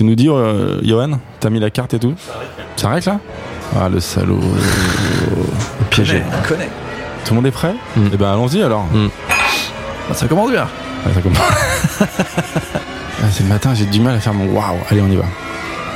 Tu nous dis, euh, Johan, t'as mis la carte et tout Ça règle là Ah, le salaud. Piégé. On connaît. Tout le monde est prêt Mm. Eh ben, allons-y alors. Bah, ça commence bien. Ah, ça commence. Ah, c'est le matin, j'ai du mal à faire mon waouh. Allez, on y va.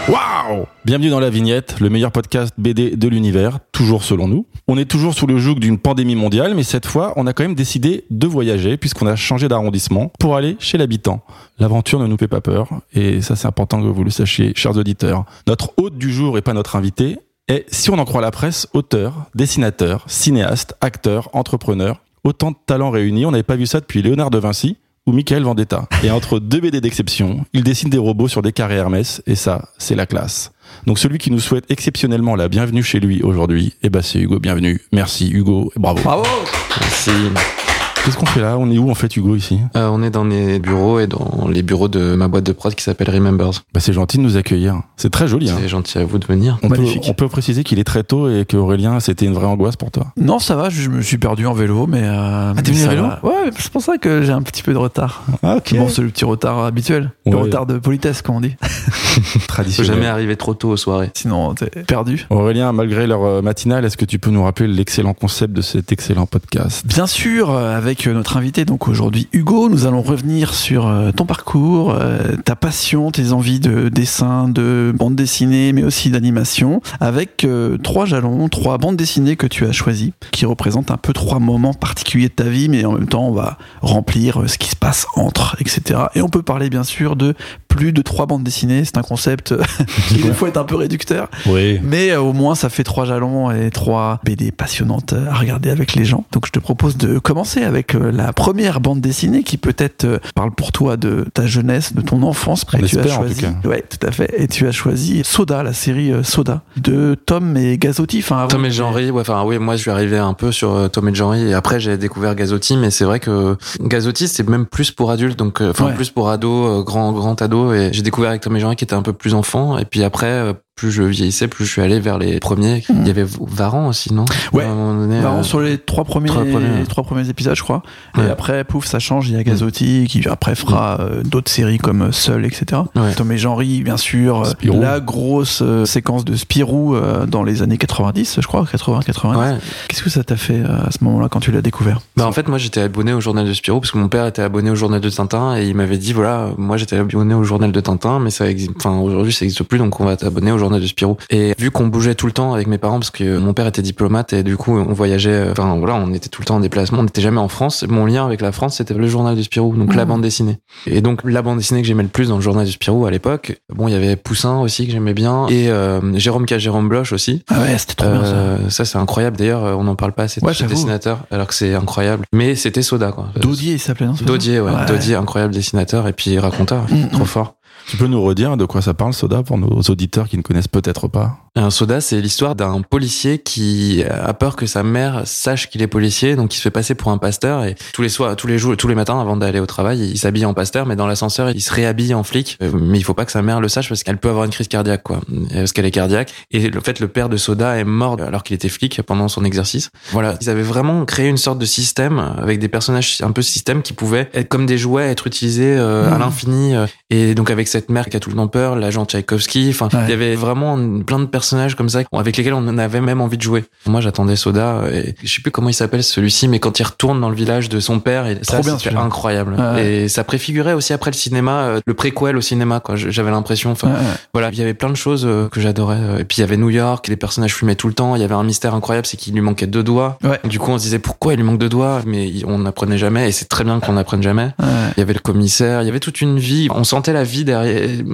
Waouh Bienvenue dans la vignette, le meilleur podcast BD de l'univers, toujours selon nous. On est toujours sous le joug d'une pandémie mondiale, mais cette fois, on a quand même décidé de voyager puisqu'on a changé d'arrondissement pour aller chez l'habitant. L'aventure ne nous fait pas peur, et ça c'est important que vous le sachiez, chers auditeurs. Notre hôte du jour et pas notre invité est, si on en croit la presse, auteur, dessinateur, cinéaste, acteur, entrepreneur. Autant de talents réunis, on n'avait pas vu ça depuis Léonard de Vinci ou Michael Vendetta. Et entre deux BD d'exception, il dessine des robots sur des carrés Hermès, et ça, c'est la classe. Donc celui qui nous souhaite exceptionnellement la bienvenue chez lui aujourd'hui, eh ben c'est Hugo, bienvenue. Merci Hugo, et bravo. Bravo. Merci. Qu'est-ce qu'on fait là? On est où en fait Hugo ici? Euh, on est dans les bureaux et dans les bureaux de ma boîte de prod qui s'appelle Remembers. bah, C'est gentil de nous accueillir. C'est très joli. Hein. C'est gentil à vous de venir. On peut, Magnifique. on peut préciser qu'il est très tôt et que Aurélien, c'était une vraie angoisse pour toi? Non, ça va, je me suis perdu en vélo, mais. Euh, Ah, t'es venu à ça vélo? va. Ouais, c'est pour ça que j'ai un petit peu de retard. Ah, ok. Bon, c'est le petit retard habituel. Le Ouais. retard de politesse, comme on dit. Faut Traditionnel. jamais arriver trop tôt aux soirées. Sinon, t'es perdu. Aurélien, malgré leur euh, matinale, est-ce que tu peux nous rappeler l'excellent concept de cet excellent podcast? Bien sûr, euh, avec euh, notre invité, donc aujourd'hui Hugo, nous allons revenir sur euh, ton parcours, euh, ta passion, tes envies de dessin, de bande dessinée, mais aussi d'animation, avec trois jalons, trois bandes dessinées que tu as choisies, qui représentent un peu trois moments particuliers de ta vie, mais en même temps, on va remplir ce qui se passe entre, etc. Et on peut parler bien sûr de plus de trois bandes dessinées. C'est un concept qui des fois est un peu réducteur. Oui. Mais au moins, ça fait trois jalons et trois BD passionnantes à regarder avec les gens. Donc, je te propose de commencer avec euh, la première bande dessinée qui peut-être euh, parle pour toi de ta jeunesse, de ton enfance. On et tu as espère, en choisi, tout cas. ouais, tout à fait. Et tu as choisi Soda, la série euh, Soda de Tom et Gazotti. Enfin, Tom et Jean-Ry, ouais, enfin, oui, moi, je suis arrivé un peu sur Tom et Jean-Ry et après, j'ai découvert Gazotti, mais c'est vrai que Gazotti, c'est même plus pour adultes, donc, enfin, Ouais. plus pour ados, grand, grand ado, et j'ai découvert avec Tom et Jean-Ry qui était un peu plus enfant, et puis après, plus je vieillissais, plus je suis allé vers les premiers. Il y avait Varan aussi, non? Ouais. À un moment donné, Vraiment euh, sur les trois premiers, trois premiers, ouais. trois premiers épisodes, je crois. Ouais. Et après, pouf, ça change. Il y a Gazotti qui après fera euh, d'autres séries comme euh, Seul, etc. Ouais. Tom et Jean-Ry, bien sûr. Spirou. La grosse euh, séquence de Spirou euh, dans les années 90, je crois, 80, 90. Ouais. Qu'est-ce que ça t'a fait euh, à ce moment-là quand tu l'as découvert? Bah en fait moi j'étais abonné au journal de Spirou parce que mon père était abonné au journal de Tintin et il m'avait dit voilà moi j'étais abonné au journal de Tintin mais ça existe enfin aujourd'hui ça existe plus donc on va t'abonner au journal de Spirou. Et vu qu'on bougeait tout le temps avec mes parents parce que mon père était diplomate et du coup on voyageait euh, enfin voilà on était tout le temps en déplacement on n'était jamais en France. Mon lien avec la France c'était le journal de Spirou donc la Mhm. bande dessinée. Et donc la bande dessinée que j'aimais le plus dans le journal de Spirou à l'époque bon il y avait Poussin aussi que j'aimais bien et euh, Jérôme K. Jérôme Bloch aussi. Ah ouais, c'était trop bien ça. euh, ça c'est incroyable. D'ailleurs euh, on n'en parle pas assez de Ouais, ce dessinateur alors que c'est incroyable. Mais c'était Soda quoi. Dodier, il s'appelait, non Dodier ouais. Dodier incroyable dessinateur et puis raconteur Mm, trop mm. fort Tu peux nous redire de quoi ça parle, Soda, pour nos auditeurs qui ne connaissent peut-être pas un soda c'est l'histoire d'un policier qui a peur que sa mère sache qu'il est policier donc il se fait passer pour un pasteur et tous les soirs tous les jours tous les matins avant d'aller au travail il s'habille en pasteur mais dans l'ascenseur il se réhabille en flic Euh, mais il faut pas que sa mère le sache parce qu'elle peut avoir une crise cardiaque quoi parce qu'elle est cardiaque et le fait le père de Soda est mort alors qu'il était flic pendant son exercice Voilà, ils avaient vraiment créé une sorte de système avec des personnages un peu système qui pouvaient être comme des jouets, être utilisés euh, à Mhm. l'infini. euh, Et donc avec cette mère qui a tout le temps peur, l'agent Tchaïkovski, enfin, Ouais. il y avait vraiment plein de personnages comme ça avec lesquels on avait même envie de jouer. Moi, j'attendais Soda et je sais plus comment il s'appelle celui-ci, mais quand il retourne dans le village de son père, et ça c'était incroyable. Ouais. Et ça préfigurait aussi après le cinéma, euh, le préquel au cinéma, quoi. J'avais l'impression. Enfin, Ouais, ouais. voilà, il y avait plein de choses euh, que j'adorais. euh, Et puis il y avait New York, les personnages fumaient tout le temps. Il y avait un mystère incroyable, c'est qu'il lui manquait deux doigts. Du coup, on se disait pourquoi il lui manque deux doigts, mais on n'apprenait jamais. Et c'est très bien qu'on n'apprenne jamais. Il y avait le commissaire, il y avait toute une vie. On sentait la vie derrière.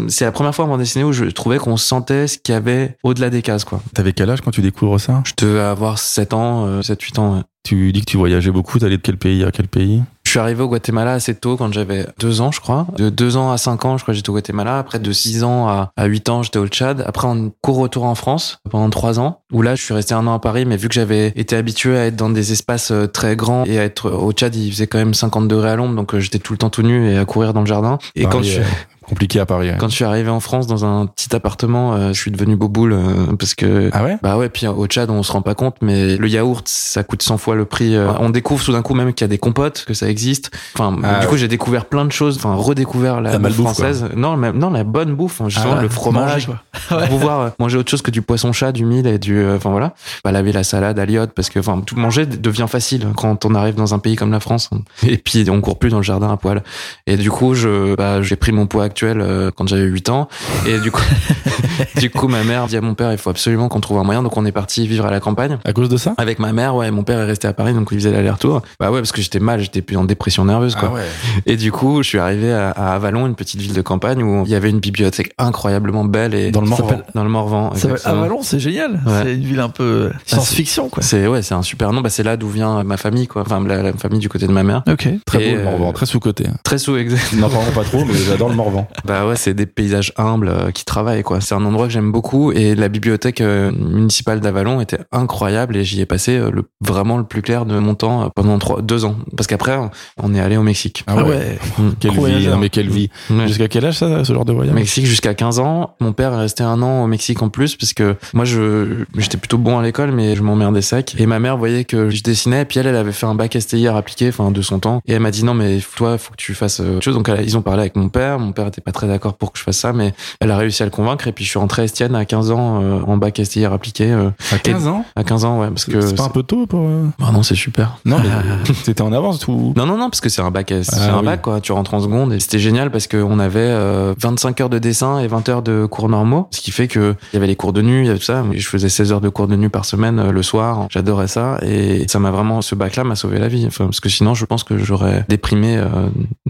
C'est la première fois en bande dessinée où je trouvais qu'on sentait ce qu'il y avait au-delà des cases, quoi. T'avais quel âge quand tu découvres ça? Je devais avoir 7 ans, euh, 7-8 ans. ouais. Tu dis que tu voyageais beaucoup, t'allais de quel pays à quel pays? Je suis arrivé au Guatemala assez tôt, quand j'avais deux ans, je crois. De deux ans à cinq ans, je crois j'étais au Guatemala. Après, de six ans à, à huit ans, j'étais au Tchad. Après, en court retour en France pendant trois ans, où là, je suis resté un an à Paris, mais vu que j'avais été habitué à être dans des espaces euh, très grands et à être au Tchad, il faisait quand même 50 degrés à l'ombre, donc euh, j'étais tout le temps tout nu et à courir dans le jardin. Et quand je suis... compliqué à Paris. ouais. Quand je suis arrivé en France dans un petit appartement, euh, je suis devenu boboule euh, parce que Ah ouais? Bah ouais, puis au Tchad on se rend pas compte, mais le yaourt ça coûte 100 fois le prix. euh, on découvre tout d'un coup même qu'il y a des compotes, que ça existe. Enfin, Ah du coup ouais. j'ai découvert plein de choses, enfin redécouvert la, La bouffe française. Non, même, non la bonne bouffe, hein, justement Ah le fromage. Manger, Pour pouvoir euh, manger autre chose que du poisson chat, du mil et du, euh, enfin voilà, pas laver la salade à l'iode parce que enfin tout manger devient facile quand on arrive dans un pays comme la France. Et puis on court plus dans le jardin à poil. Et du coup je, bah, j'ai pris mon poids actuel euh, quand j'avais 8 ans. Et du coup, du coup ma mère dit à mon père il faut absolument qu'on trouve un moyen. Donc on est parti vivre à la campagne. À cause de ça? Avec ma mère, ouais, mon père est resté à Paris, donc il faisait l'aller-retour. Bah ouais, parce que j'étais mal, j'étais plus en dépression nerveuse, quoi. Ah ouais. Et du coup, je suis arrivé à, à Avalon, une petite ville de campagne où il y avait une bibliothèque incroyablement belle et Dans le Morvan. dans le Morvan. Avalon, c'est génial. Ouais. C'est une ville un peu science-fiction, quoi. C'est ouais, c'est un super nom. Bah c'est là d'où vient ma famille, quoi. Enfin la, la famille du côté de ma mère. Ok. Très Et, beau le euh, Morvan, très sous-côté. Très sous exact. N'en parlons pas trop, mais j'adore le Morvan. Bah ouais, c'est des paysages humbles euh, qui travaillent, quoi. C'est un endroit que j'aime beaucoup et la bibliothèque euh, municipale d'Avalon était incroyable et j'y ai passé euh, le vraiment le plus clair de mon temps pendant trois, deux ans. Parce qu'après, on est allé au Mexique. Ah ouais. Quelle vie, non, mais quelle vie. Ouais. Jusqu'à quel âge ça, ce genre de voyage? Mexique jusqu'à 15 ans. Mon père est resté un an au Mexique en plus parce que moi je j'étais plutôt bon à l'école mais je m'emmerdais sec et ma mère voyait que je dessinais et puis elle elle avait fait un bac STIR appliqué enfin de son temps et elle m'a dit non mais toi faut que tu fasses autre chose donc elle- ils ont parlé avec mon père mon père était pas très d'accord pour que je fasse ça mais elle a réussi à le convaincre et puis je suis rentré à Estienne à 15 ans euh, en bac STIR appliqué euh, À 15 ans à 15 ans ouais parce que C'est pas un peu tôt pour. euh, Bah non c'est super Non, mais t'étais en avance tout. non, non, non, parce que c'est un bac, c'est Ah un oui. bac, quoi. Tu rentres en seconde et c'était génial parce qu'on avait euh, 25 heures de dessin et 20 heures de cours normaux, ce qui fait que il y avait les cours de nuit, il y avait tout ça. Je faisais 16 heures de cours de nuit par semaine euh, le soir. J'adorais ça et ça m'a vraiment, ce bac-là m'a sauvé la vie. Enfin, parce que sinon, je pense que j'aurais déprimé.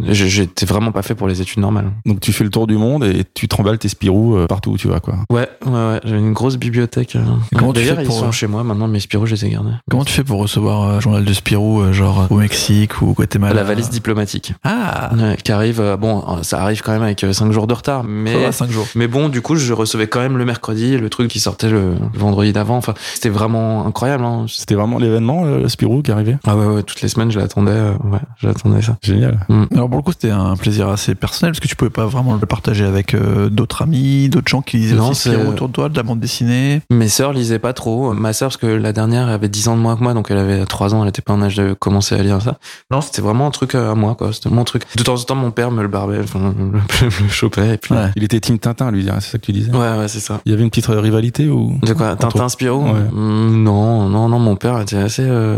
J'ai- J'étais vraiment pas fait pour les études normales. Donc tu fais le tour du monde et tu tremballes tes Spirou euh, partout où tu vas, quoi. Ouais, ouais, ouais. J'avais une grosse bibliothèque. euh. comment tu fais ils pour, sont euh, chez moi maintenant, mes Spirou, je les ai gardés. Comment tu fais pour recevoir un journal de Spirou, euh, genre au Mexique ou au Guatemala? La valise diplomatique. Ah, Ouais, qui arrive, euh, bon, ça arrive quand même avec 5 jours de retard, mais ça va, 5 jours. Mais bon, du coup, je recevais quand même le mercredi le truc qui sortait le, vendredi d'avant. Enfin, c'était vraiment incroyable. Hein. C'était vraiment l'événement, le Spirou qui arrivait? Ah ouais, ouais, toutes les semaines, je l'attendais. euh, ouais, j'attendais ça. Génial. Alors pour le coup, c'était un plaisir assez personnel parce que tu pouvais pas vraiment le partager avec euh, d'autres amis, d'autres gens qui lisaient Non, aussi autour de toi, de la bande dessinée. Mes sœurs lisaient pas trop. Ma sœur, parce que la dernière avait 10 ans de moins que moi, donc elle avait 3 ans, elle était pas en âge de commencer à lire ça. Non, c'était vraiment un truc à moi, quoi. C'était mon truc. De temps en temps, mon père me le barbait, enfin, me, me le chopait, et puis. Ouais. Il était Team Tintin, lui, c'est ça que tu disais Ouais, ouais, c'est ça. Il y avait une petite rivalité ou? De quoi? Entre- Tintin Spirou? Ouais. Mm, Non, non, non, mon père était assez... euh,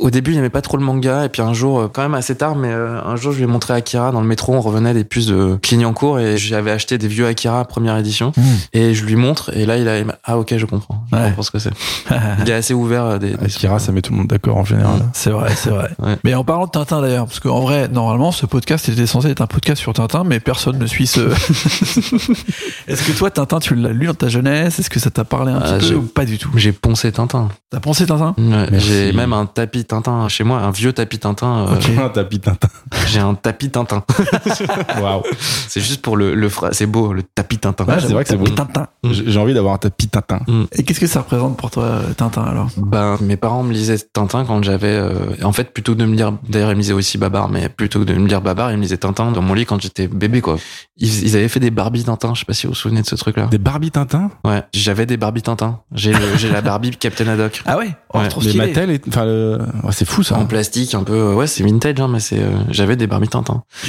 Au début, il aimait pas trop le manga, et puis un jour, euh, quand même assez tard, mais euh, un jour, je lui ai montré Akira dans le métro, on revenait des puces de Clignancourt, et j'avais acheté des vieux Akira première édition, et je lui montre, et là, il a... Ah ok, je comprends. Je Ouais. comprends ce que c'est. Il est assez ouvert euh, des... des- Akira, ça met tout le monde d'accord en général. C'est vrai, c'est vrai. Ouais. Mais en parlant de Tintin d'ailleurs, parce qu'en vrai, normalement, ce podcast était censé être un podcast sur Tintin, mais personne ne suit ce. Est-ce que toi, Tintin, tu l'as lu dans ta jeunesse? Est-ce que ça t'a parlé un petit j'ai- peu ou pas du tout? J'ai poncé Tintin. T'as pensé Tintin? Ouais. J'ai même un tapis Tintin chez moi, un vieux tapis Tintin. euh. Un tapis Tintin. J'ai un tapis Tintin. Waouh. c'est juste pour le, le fra- C'est beau, le tapis Tintin. Ouais, c'est vrai que c'est beau. Tintin. J'ai j'ai envie d'avoir un tapis Tintin. Et qu'est-ce que ça représente pour toi, euh, Tintin alors? Ben, mes parents me lisaient Tintin quand j'avais, euh, en fait, plutôt que de me lire, d'ailleurs, ils me lisaient aussi Babar, mais plutôt que de me lire Babar, ils me lisaient Tintin dans mon lit quand j'étais bébé, quoi. Ils, ils avaient fait des Barbie Tintin, je sais pas si vous vous souvenez de ce truc-là. Des Barbie Tintin? Ouais, j'avais des Barbie Tintin. J'ai j'ai la Barbie Captain Haddock. Ah ouais, Oh, Ouais. trop Les. Mattel. Enfin, le... ouais, c'est fou ça. En plastique, un peu, euh, ouais, c'est vintage, hein, mais c'est, euh, j'avais des Barbie Tintin.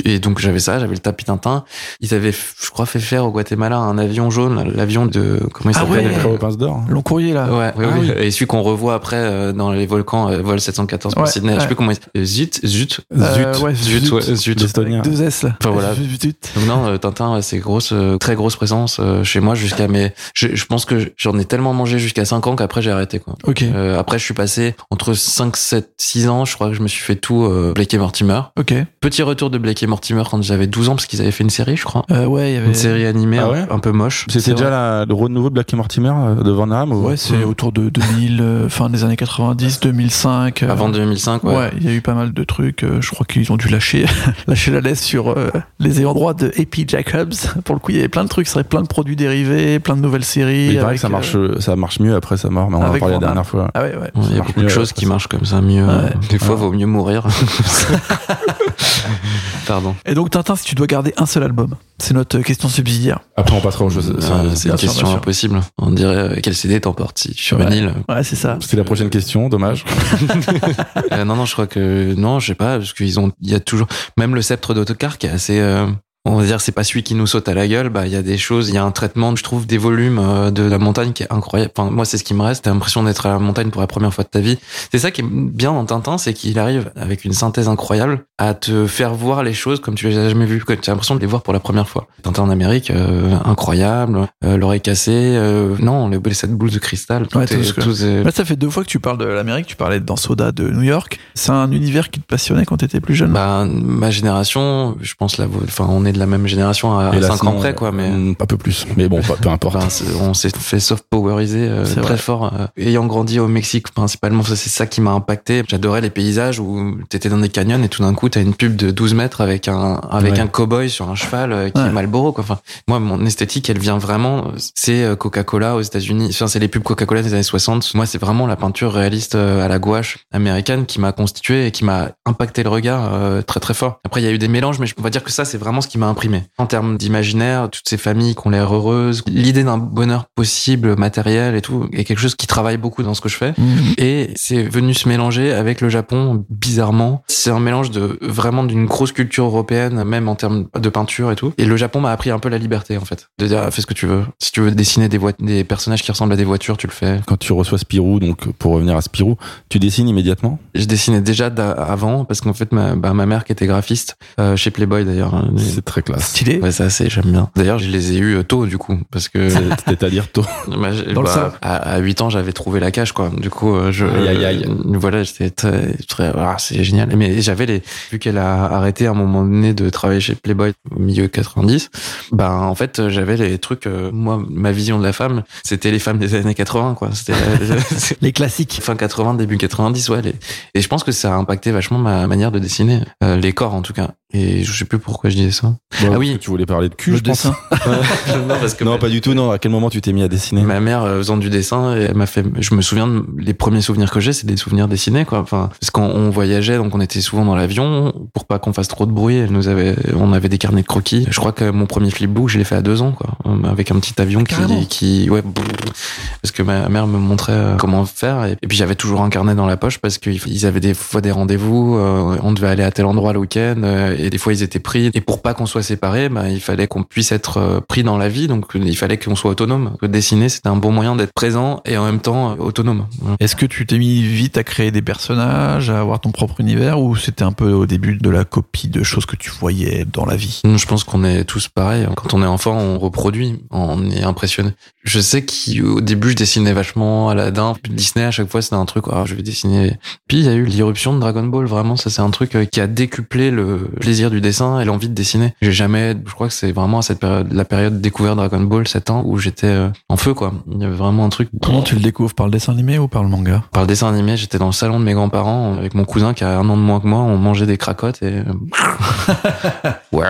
Et donc, j'avais ça, j'avais le tapis Tintin. Ils avaient, je crois, fait faire au Guatemala un avion jaune, l'avion de, comment il Ah s'appelle? ouais. Creux aux pinces d'or. Long courrier là. Ouais, oui, Ah oui. oui. Et celui qu'on revoit après euh, dans les volcans, euh, vol 714 pour Ouais, Sydney. Je ouais. sais plus comment il Zut, zut. Euh, Zut. ouais, Zut, ouais, zut. L'estonien. Avec deux S là. Enfin, voilà. Zut, zut. Donc non, euh, Tintin, ouais, c'est grosse, euh, très grosse présence euh, chez moi jusqu'à mes. Je, je pense que j'en ai tellement mangé jusqu'à 5 ans qu'après j'ai arrêté quoi. Ok. Euh, après je suis passé entre 5, 7, 6 ans, je crois que je me suis fait tout euh, Blake et Mortimer. Ok. Petit retour de Blake et Mortimer quand j'avais 12 ans parce qu'ils avaient fait une série, je crois. Euh, ouais, il y avait. Une série animée Ah un- ouais un, peu moche. C'était C'est déjà la- le renouveau de Black et Mortimer euh, de Van Damme ou... Ouais, c'est autour de 2000, euh, fin des années 90, 2005. euh, Avant 2005, ouais. Ouais, il y a eu pas mal de trucs. euh, Je crois qu'ils ont dû lâcher, lâcher la laisse sur euh, les ayants droit de A.P. Jacobs. Pour le coup, il y avait plein de trucs, ça serait plein de produits dérivés, plein de nouvelles séries. Il paraît que ça euh, marche, ça marche mieux après sa mort, mais on en a parlé la dernière fois. Ah ouais, ouais. Ouais, Il y a beaucoup de choses qui marchent comme ça mieux. Ouais. Des fois, Ouais. vaut mieux mourir. Pardon. Et donc, Tintin, si tu dois garder un seul album C'est notre question subsidiaire. Après, on passera aux choses. Ah, c'est- c'est une bien question bien impossible. On dirait euh, quel CD t'emportes si sur une Ouais. île. Ouais, c'est ça. C'était la prochaine question, dommage. Euh, non, non, je crois que non, je sais pas, parce qu'ils ont, il y a toujours, même le sceptre d'autocar qui est assez, euh, on va dire, c'est pas celui qui nous saute à la gueule. Bah, il y a des choses, il y a un traitement, je trouve, des volumes euh, de la montagne qui est incroyable. Enfin, moi, c'est ce qui me reste. T'as l'impression d'être à la montagne pour la première fois de ta vie. C'est ça qui est bien dans Tintin, c'est qu'il arrive avec une synthèse incroyable à te faire voir les choses comme tu les as jamais vues, que tu as l'impression de les voir pour la première fois. Tintin en Amérique, euh, incroyable, euh, l'oreille cassée, euh, non, les, cette boule de cristal, tout Ouais, est- tout est- Là, ça fait deux fois que tu parles de l'Amérique. Tu parlais dans Soda de New York. C'est un univers qui te passionnait quand t'étais plus jeune? Bah, ma génération, je pense la, enfin, on est de la même génération à Et là, 5 ans près, quoi, mais. Un peu plus. Mais bon, pas- peu importe. On s'est fait soft poweriser euh, C'est très vrai. fort. euh, ayant grandi au Mexique, principalement, ça, c'est ça qui m'a impacté. J'adorais les paysages où t'étais dans des canyons et tout d'un coup t'as une pub de 12 mètres avec un avec Ouais. un cowboy sur un cheval euh, qui Ouais. est Marlboro. Quoi. Enfin, moi, mon esthétique, elle vient vraiment. C'est euh, Coca-Cola aux États-Unis. Enfin, c'est les pubs Coca-Cola des années 60. Moi, c'est vraiment la peinture réaliste à la gouache américaine qui m'a constitué et qui m'a impacté le regard euh, très très fort. Après, il y a eu des mélanges, mais on va dire que ça, c'est vraiment ce qui m'a imprimé. En termes d'imaginaire, toutes ces familles qui ont l'air heureuses, l'idée d'un bonheur possible, matériel et tout, est quelque chose qui travaille beaucoup dans ce que je fais. Mhm. Et c'est venu se mélanger avec le Japon, bizarrement. C'est un mélange de vraiment d'une grosse culture européenne, même en termes de peinture et tout. Et le Japon m'a appris un peu la liberté, en fait. De dire, ah, fais ce que tu veux. Si tu veux dessiner des, des personnages qui ressemblent à des voitures, tu le fais. Quand tu reçois Spirou, donc pour revenir à Spirou, tu dessines immédiatement? Je dessinais déjà avant, parce qu'en fait, ma, bah, ma mère qui était graphiste, euh, chez Playboy d'ailleurs. Très classe. Stylé. Ouais, ça c'est, j'aime bien. D'ailleurs, je les ai eus euh, tôt, du coup, parce que C'est-à-dire tôt. Bah, Dans le bah, à, à 8 ans, j'avais trouvé la cage, quoi. Du coup, euh, je, Aïe, aïe, aïe. euh, voilà, j'étais très, très, ah, c'est génial. Mais j'avais les, vu qu'elle a arrêté à un moment donné de travailler chez Playboy au milieu 90, bah, en fait, j'avais les trucs, euh, moi, ma vision de la femme, c'était les femmes des années 80, quoi. C'était, Les classiques. fin 80, début 90, ouais. les- Et je pense que ça a impacté vachement ma manière de dessiner, euh, les corps, en tout cas. Et je sais plus pourquoi je disais ça. Bon, Ah oui. parce que Tu voulais parler de cul, Le je pense. dessin. non, parce que Non, pas du tout, non. À quel moment tu t'es mis à dessiner Ma mère euh, faisant du dessin, elle m'a fait. Je me souviens de, les premiers souvenirs que j'ai, c'est des souvenirs dessinés, quoi. Enfin, parce qu'on on voyageait, donc on était souvent dans l'avion pour pas qu'on fasse trop de bruit. Elle nous avait, on avait des carnets de croquis. Je crois que mon premier flipbook, je l'ai fait à deux ans, quoi, euh, avec un petit avion Carrément. qui, qui, ouais, parce que ma mère me montrait euh, comment faire, et, puis j'avais toujours un carnet dans la poche parce qu'ils avaient des fois des rendez-vous, on devait aller à tel endroit le week-end, et des fois ils étaient pris. Et pour pas qu'on soit séparés, bah, il fallait qu'on puisse être euh, pris dans la vie, donc il fallait qu'on soit autonome. Dessiner, c'était un bon moyen d'être présent et en même temps euh, autonome. Est-ce que tu t'es mis vite à créer des personnages, à avoir ton propre univers, ou c'était un peu au début de la copie de choses que tu voyais dans la vie? Je pense qu'on est tous pareils. Quand on est enfant, on reproduit, on est impressionné. Je sais qu'au début, je dessinais vachement Aladdin. Disney, à chaque fois, c'était un truc, ah, je vais dessiner. Puis, il y a eu l'irruption de Dragon Ball, vraiment. Ça, c'est un truc euh, qui a décuplé le plaisir du dessin et l'envie de dessiner. J'ai jamais, je crois que c'est vraiment à cette période, la période découverte Dragon Ball, 7 ans, où j'étais euh, en feu, quoi. Il y avait vraiment un truc. Comment tu le découvres? Par le dessin animé ou par le manga? Par le dessin animé, j'étais dans le salon de mes grands-parents avec mon cousin qui a un an de moins que moi. On mangeait des cracottes et. wow.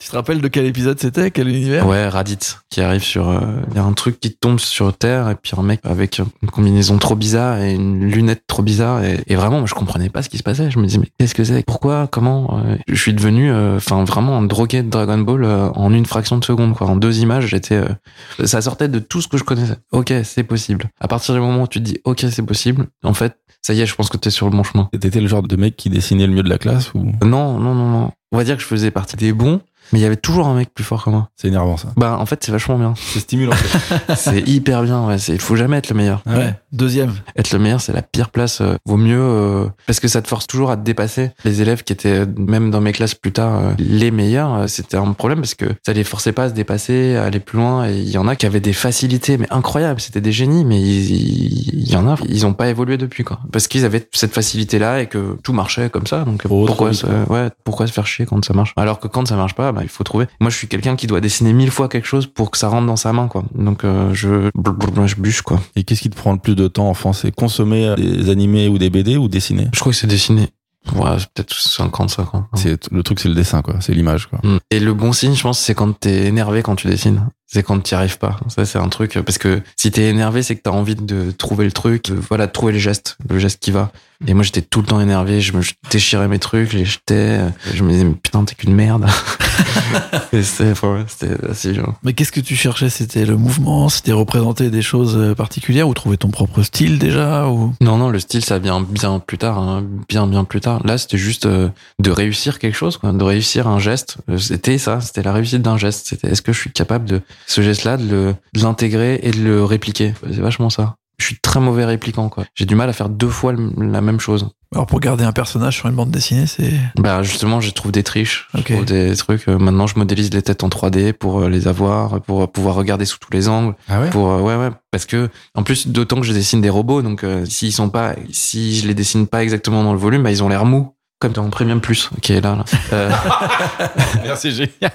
Tu te rappelles de quel épisode c'était Quel univers? Ouais, Raditz qui arrive sur. euh, Il y a un truc qui tombe sur Terre et puis un mec avec une combinaison trop bizarre et une lunette trop bizarre et, et vraiment, moi, je comprenais pas ce qui se passait. Je me disais mais qu'est-ce que c'est? Pourquoi? Comment? Euh, Je suis devenu, euh, enfin vraiment un drogué de Dragon Ball euh, en une fraction de seconde quoi. En deux images, j'étais. euh, ça sortait de tout ce que je connaissais. Ok, c'est possible. À partir du moment où tu te dis ok, c'est possible, en fait, ça y est, je pense que t'es sur le bon chemin. T'étais le genre de mec qui dessinait le mieux de la classe ou? Non, non, non, non. On va dire que je faisais partie des bons, mais il y avait toujours un mec plus fort que moi. C'est énervant ça. Bah, en fait, c'est vachement bien. C'est stimulant. C'est hyper bien, ouais. C'est, il faut jamais être le meilleur. Ouais. Deuxième. Être le meilleur, c'est la pire place. euh, vaut mieux, euh, parce que ça te force toujours à te dépasser. Les élèves qui étaient, euh, même dans mes classes plus tard, euh, les meilleurs, euh, c'était un problème parce que ça les forçait pas à se dépasser, à aller plus loin. Et il y en a qui avaient des facilités, mais incroyables. C'était des génies, mais il, y en a, ils ont pas évolué depuis, quoi. Parce qu'ils avaient cette facilité-là et que tout marchait comme ça. Donc, Trop, pourquoi, se, ouais, pourquoi se faire chier quand ça marche? Alors que quand ça marche pas, bah, il faut trouver. Moi, je suis quelqu'un qui doit dessiner mille fois quelque chose pour que ça rentre dans sa main, quoi. Donc, euh, je, je bûche, quoi. Et qu'est-ce qui te prend le plus de temps en France C'est consommer des animés ou des BD ou dessiner Je crois que c'est dessiné. Ouais, peut-être 50, 50. C'est le truc, c'est le dessin quoi. C'est l'image quoi. Mm. Et le bon signe, je pense, c'est quand t'es énervé quand tu dessines. C'est quand tu n'y arrives pas. Ça, c'est un truc. Parce que si t'es énervé, c'est que t'as envie de trouver le truc, de, voilà, de trouver le geste, le geste qui va. Et moi, j'étais tout le temps énervé. Je me je déchirais mes trucs, je les jetais. Je me disais, mais putain, t'es qu'une merde. Enfin, c'était assez genre. Mais qu'est-ce que tu cherchais? C'était le mouvement? C'était représenter des choses euh, particulières? Ou trouver ton propre style déjà ou... Non, non, le style, ça vient bien plus tard, hein, bien, bien plus tard. Là, c'était juste euh, de réussir quelque chose, quoi, de réussir un geste. Euh, C'était ça, c'était la réussite d'un geste. C'était est-ce que je suis capable de ce geste-là, de le- de l'intégrer et de le répliquer. C'est vachement ça. Je suis très mauvais répliquant, quoi. J'ai du mal à faire deux fois le- la même chose. Alors pour garder un personnage sur une bande dessinée, c'est... Bah justement, je trouve des triches, je Ok. trouve des trucs. euh, maintenant, je modélise les têtes en 3D pour euh, les avoir, pour euh, pouvoir regarder sous tous les angles. Ah ouais? Pour ouais ouais parce que en plus d'autant que je dessine des robots donc euh, s'ils sont pas si je les dessine pas exactement dans le volume bah ils ont l'air mous comme dans Premium Plus qui est là, là. Euh, Merci, génial.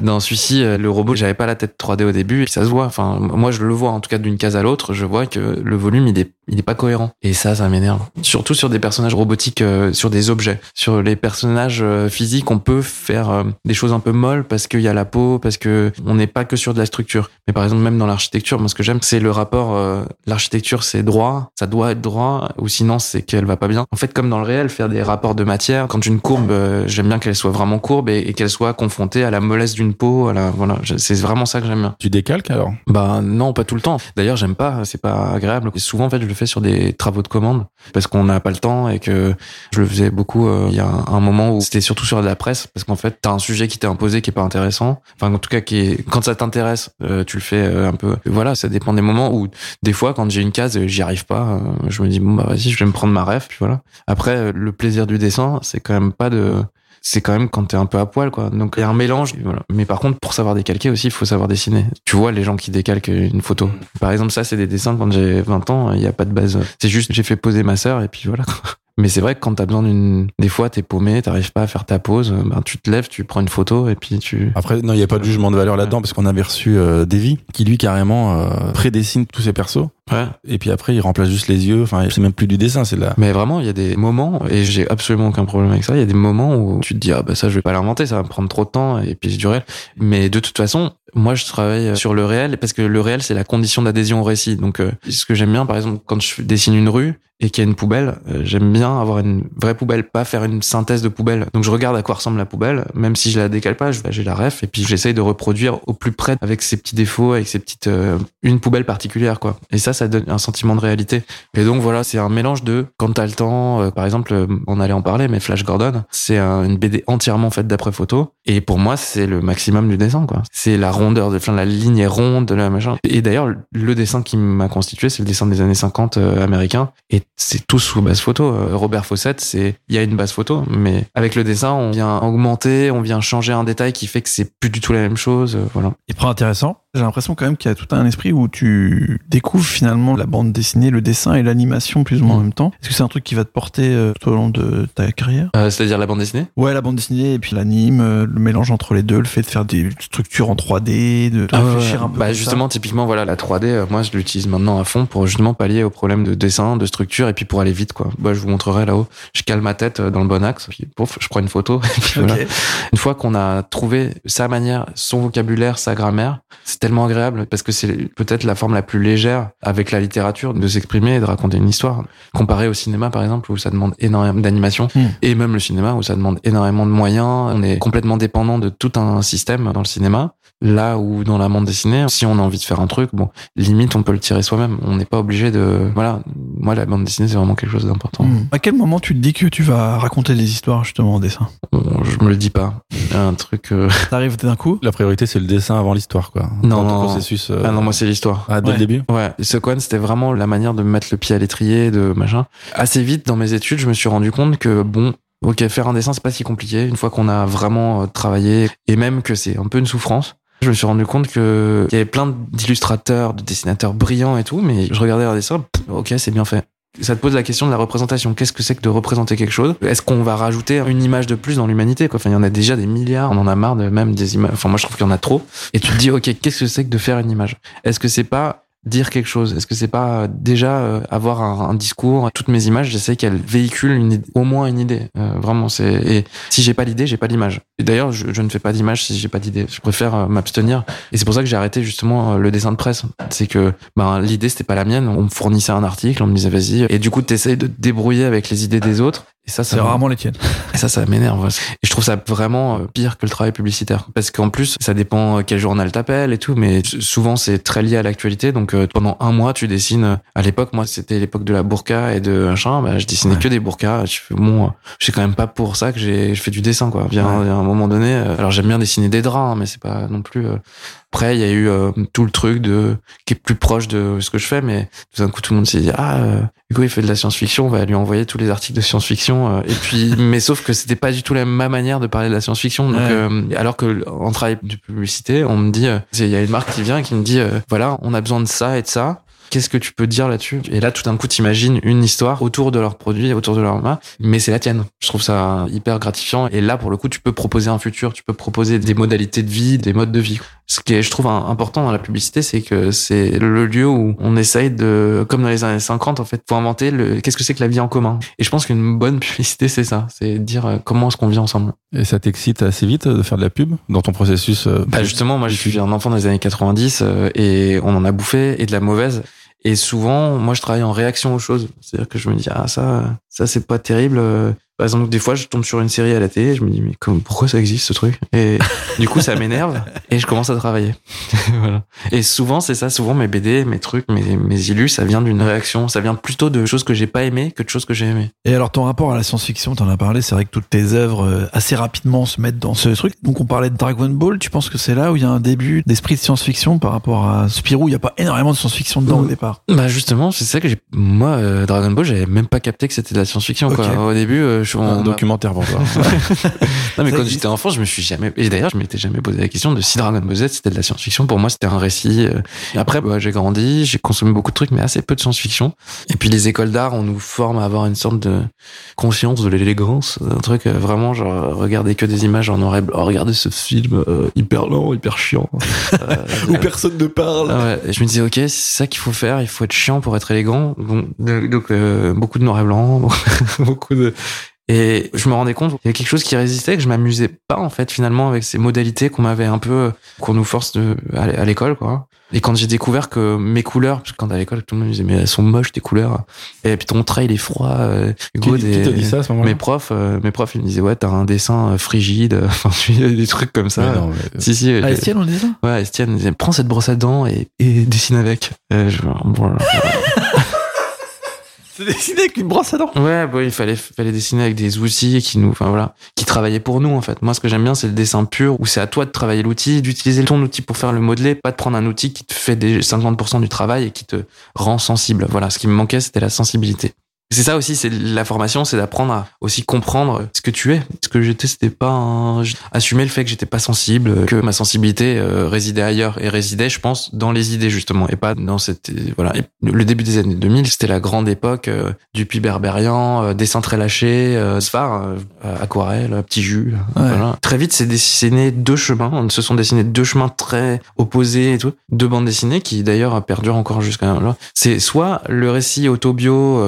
dans celui-ci euh, le robot j'avais pas la tête 3D au début et ça se voit enfin moi je le vois en tout cas d'une case à l'autre je vois que le volume il est il est pas cohérent. Et ça ça m'énerve. Surtout sur des personnages robotiques euh, sur des objets. Sur les personnages euh, physiques on peut faire euh, des choses un peu molles parce qu'il y a la peau parce que on n'est pas que sur de la structure. Mais par exemple même dans l'architecture moi ce que j'aime c'est le rapport euh, l'architecture c'est droit. Ça doit être droit ou sinon c'est qu'elle va pas bien. En fait comme dans le réel faire des rapports de matière quand une courbe euh, j'aime bien qu'elle soit vraiment courbe et, et qu'elle soit confrontée à la mollesse d'une peau à la voilà. C'est vraiment ça que j'aime bien. Tu décalques alors? Bah non, pas tout le temps. D'ailleurs, j'aime pas, c'est pas agréable. Souvent, en fait, je le fais sur des travaux de commande parce qu'on n'a pas le temps et que je le faisais beaucoup. euh, Il y a un, moment où c'était surtout sur de la presse parce qu'en fait, t'as un sujet qui t'est imposé qui est pas intéressant. Enfin, en tout cas, qui est quand ça t'intéresse, euh, tu le fais euh, un peu. Voilà, ça dépend des moments où des fois, quand j'ai une case, j'y arrive pas. je me dis bon bah vas-y, je vais me prendre ma ref. Puis voilà. Après, le plaisir du dessin, c'est quand même pas de c'est quand même quand t'es un peu à poil, quoi. Donc il y a un mélange. Voilà. Mais par contre, pour savoir décalquer aussi, il faut savoir dessiner. Tu vois les gens qui décalquent une photo. Par exemple, ça, c'est des dessins quand j'ai 20 ans, il n'y a pas de base. C'est juste, j'ai fait poser ma sœur et puis voilà. Mais c'est vrai que quand t'as besoin d'une, des fois t'es paumé, t'arrives pas à faire ta pause, ben tu te lèves, tu prends une photo et puis tu. Après, non, il n'y a pas de jugement de valeur là-dedans parce qu'on avait reçu euh, Davy qui lui carrément euh, prédessine tous ses persos Ouais. et puis après il remplace juste les yeux. Enfin, c'est même plus du dessin, c'est de la. Mais vraiment, il y a des moments, et j'ai absolument aucun problème avec ça, il y a des moments où tu te dis, ah bah ça je vais pas l'inventer, ça va me prendre trop de temps, et puis c'est du réel. Mais de toute façon, moi je travaille sur le réel, parce que le réel c'est la condition d'adhésion au récit. Donc euh, ce que j'aime bien, par exemple, quand je dessine une rue, et qu'il y a une poubelle, euh, j'aime bien avoir une vraie poubelle, pas faire une synthèse de poubelle. Donc je regarde à quoi ressemble la poubelle, même si je la décale pas, j'ai la ref, et puis j'essaye de reproduire au plus près avec ses petits défauts, avec ses petites, euh, une poubelle particulière, quoi. Et ça, ça donne un sentiment de réalité. Et donc voilà, c'est un mélange de quand t'as le temps, euh, par exemple, euh, on allait en parler, mais Flash Gordon, c'est un- une BD entièrement faite d'après photo. Et pour moi, c'est le maximum du dessin, quoi. C'est la rondeur, de, enfin, la ligne est ronde, machin. Et d'ailleurs, le dessin qui m'a constitué, c'est le dessin des années 50 euh, américain. Et c'est tout sous base photo. Euh, Robert Fawcett, c'est, il y a une base photo, mais avec le dessin, on vient augmenter, on vient changer un détail qui fait que c'est plus du tout la même chose, voilà. Et pas intéressant. J'ai l'impression quand même qu'il y a tout un esprit où tu découvres finalement la bande dessinée, le dessin et l'animation plus ou moins en même temps. Est-ce que c'est un truc qui va te porter euh, tout au long de ta carrière? Euh, c'est-à-dire la bande dessinée? Ouais, la bande dessinée et puis l'anime, euh, le mélange entre les deux, le fait de faire des structures en 3D, de, Ah réfléchir ouais. un peu. Bah ça. justement, typiquement, voilà, la 3D, euh, moi, je l'utilise maintenant à fond pour justement pallier au problème de dessin, de structure, et puis pour aller vite, quoi. Bah, je vous montrerai là-haut. Je cale ma tête dans le bon axe, puis pouf, je prends une photo. Et puis Ok. voilà. Une fois qu'on a trouvé sa manière, son vocabulaire, sa grammaire, tellement agréable parce que c'est peut-être la forme la plus légère avec la littérature de s'exprimer et de raconter une histoire. Comparé au cinéma, par exemple, où ça demande énormément d'animation, Hmm. et même le cinéma où ça demande énormément de moyens. On est complètement dépendant de tout un système dans le cinéma. Là où dans la bande dessinée, si on a envie de faire un truc, bon, limite on peut le tirer soi-même. On n'est pas obligé de. Voilà. Moi, la bande dessinée, c'est vraiment quelque chose d'important. Hmm. À quel moment tu te dis que tu vas raconter des histoires justement en dessin? Bon, je me le dis pas. Un truc. euh, T'arrives d'un coup? La priorité, c'est le dessin avant l'histoire, quoi. Non, Dans non, processus. euh, Ah non, moi c'est l'histoire. ah, dès Ouais. le début? Ouais, ce coin c'était vraiment la manière de me mettre le pied à l'étrier, de machin. Assez vite dans mes études, je me suis rendu compte que bon, ok, faire un dessin c'est pas si compliqué une fois qu'on a vraiment euh, travaillé et même que c'est un peu une souffrance. Je me suis rendu compte que il y avait plein d'illustrateurs, de dessinateurs brillants et tout, mais je regardais leurs dessins, pff, ok, c'est bien fait. Ça te pose la question de la représentation. Qu'est-ce que c'est que de représenter quelque chose? Est-ce qu'on va rajouter une image de plus dans l'humanité Enfin, il y en a déjà des milliards. On en a marre de même des images. Enfin, moi, je trouve qu'il y en a trop. Et tu te dis, ok, qu'est-ce que c'est que de faire une image? Est-ce que c'est pas dire quelque chose Est-ce que c'est pas déjà euh, avoir un, un, discours Toutes mes images, j'essaie qu'elles véhiculent une, au moins une idée. Euh, vraiment, c'est et si j'ai pas l'idée, j'ai pas l'image. D'ailleurs, je, je, ne fais pas d'image si j'ai pas d'idée. Je préfère euh, m'abstenir. Et c'est pour ça que j'ai arrêté justement le dessin de presse. C'est que ben l'idée c'était pas la mienne. On me fournissait un article, on me disait vas-y. Et du coup, t'essayes de te débrouiller avec les idées des autres. Et ça, c'est rarement les tiennes. Et ça, ça m'énerve. Et je trouve ça vraiment pire que le travail publicitaire. Parce qu'en plus, ça dépend quel journal t'appelle et tout, mais souvent c'est très lié à l'actualité. Donc pendant un mois, tu dessines. À l'époque, moi, c'était l'époque de la burqa et de machin. Bah, je dessinais ouais. que des burqas. Je fais bon, je sais quand même pas pour ça que j'ai, je fais du dessin, quoi. Bien, ouais. à un moment donné. Alors j'aime bien dessiner des draps, hein, mais c'est pas non plus. Après, il y a eu euh, tout le truc de qui est plus proche de ce que je fais, mais tout d'un coup, tout le monde s'est dit ah euh, Hugo il fait de la science-fiction, on va lui envoyer tous les articles de science-fiction. Euh, et puis, mais sauf que c'était pas du tout la ma manière de parler de la science-fiction. Donc, ouais. alors que en travail de publicité, on me dit il y a une marque qui vient et qui me dit voilà, on a besoin de ça et de ça qu'est-ce que tu peux dire là-dessus? Et là, tout d'un coup, t'imagines une histoire autour de leurs produits, autour de leur main, mais c'est la tienne. Je trouve ça hyper gratifiant. Et là, pour le coup, tu peux proposer un futur, tu peux proposer des modalités de vie, des modes de vie. Ce qui est, je trouve, important dans la publicité, c'est que c'est le lieu où on essaye de, comme dans les années 50, en fait, pour inventer le, qu'est-ce que c'est que la vie en commun. Et je pense qu'une bonne publicité, c'est ça. C'est dire comment est-ce qu'on vit ensemble. Et ça t'excite assez vite de faire de la pub dans ton processus bah Justement, moi, je suis un enfant des années 90 et on en a bouffé et de la mauvaise. Et souvent, moi, je travaille en réaction aux choses. C'est-à-dire que je me dis, ah, ça, ça, c'est pas terrible. Par exemple, des fois, je tombe sur une série à la télé, je me dis, mais comme, pourquoi ça existe, ce truc? Et du coup, ça m'énerve et je commence à travailler. voilà. Et souvent, c'est ça. Souvent, mes BD, mes trucs, mes, mes illus, ça vient d'une réaction. Ça vient plutôt de choses que j'ai pas aimées que de choses que j'ai aimées. Et alors, ton rapport à la science-fiction, t'en as parlé, c'est vrai que toutes tes œuvres, assez rapidement, se mettent dans ce truc. Donc, on parlait de Dragon Ball. Tu penses que c'est là où il y a un début d'esprit de science-fiction par rapport à Spirou? Il n'y a pas énormément de science-fiction dedans au départ. Bah, justement, c'est ça que j'ai, moi, euh, Dragon Ball, j'avais même pas capté que c'était de la science-fiction, okay. quoi. Au début, euh, je suis un documentaire pour toi. non, mais quand j'étais enfant, je me suis jamais, et d'ailleurs, je m'étais jamais posé la question de si Dragon Ball Z c'était de la science-fiction. Pour moi, c'était un récit. euh. Et après, bah, j'ai grandi, j'ai consommé beaucoup de trucs, mais assez peu de science-fiction. Et puis, les écoles d'art, on nous forme à avoir une sorte de conscience de l'élégance, un truc euh, vraiment genre regarder que des images en noir et blanc, regarder ce film euh, hyper lent, hyper chiant, euh, où personne ne parle. Ouais. Et je me disais, ok, c'est ça qu'il faut faire. Il faut être chiant pour être élégant. Donc, donc euh, beaucoup de noir et blanc, beaucoup de. Et je me rendais compte qu'il y avait quelque chose qui résistait, que je m'amusais pas en fait finalement avec ces modalités qu'on m'avait un peu, qu'on nous force de, à l'école quoi. Et quand j'ai découvert que mes couleurs, parce que quand à l'école tout le monde me disait mais elles sont moches tes couleurs, et puis ton trait il est froid. Euh, Hugo, qui, des, qui te dit ça à ce moment-là? Mes profs, euh, mes profs ils me disaient ouais t'as un dessin frigide, enfin des trucs comme ça. Mais non, mais... Si si. Ah, Estienne on ça? Ouais Estienne disait prends cette brosse à dents et, et dessine avec. Euh, je, bon, C'est dessiné avec une brosse à dents. Ouais, bah, il fallait, fallait dessiner avec des outils qui nous, enfin voilà, qui travaillaient pour nous en fait. Moi, ce que j'aime bien, c'est le dessin pur où c'est à toi de travailler l'outil, d'utiliser ton outil pour faire le modeler, pas de prendre un outil qui te fait des 50% du travail et qui te rend sensible. Voilà, ce qui me manquait, c'était la sensibilité. C'est ça aussi, c'est la formation, c'est d'apprendre à aussi comprendre ce que tu es. Ce que j'étais, c'était pas un... assumer le fait que j'étais pas sensible, que ma sensibilité euh, résidait ailleurs et résidait, je pense, dans les idées justement et pas dans cette voilà. Et le début des années 2000, c'était la grande époque euh, du puits berbérian, euh, dessin très lâché, euh, sphare, aquarelle, petit jus. Ouais. Voilà. Très vite, c'est dessiné deux chemins. Se sont dessinés deux chemins très opposés et tout. Deux bandes dessinées qui d'ailleurs perdurent encore jusqu'à là. C'est soit le récit autobio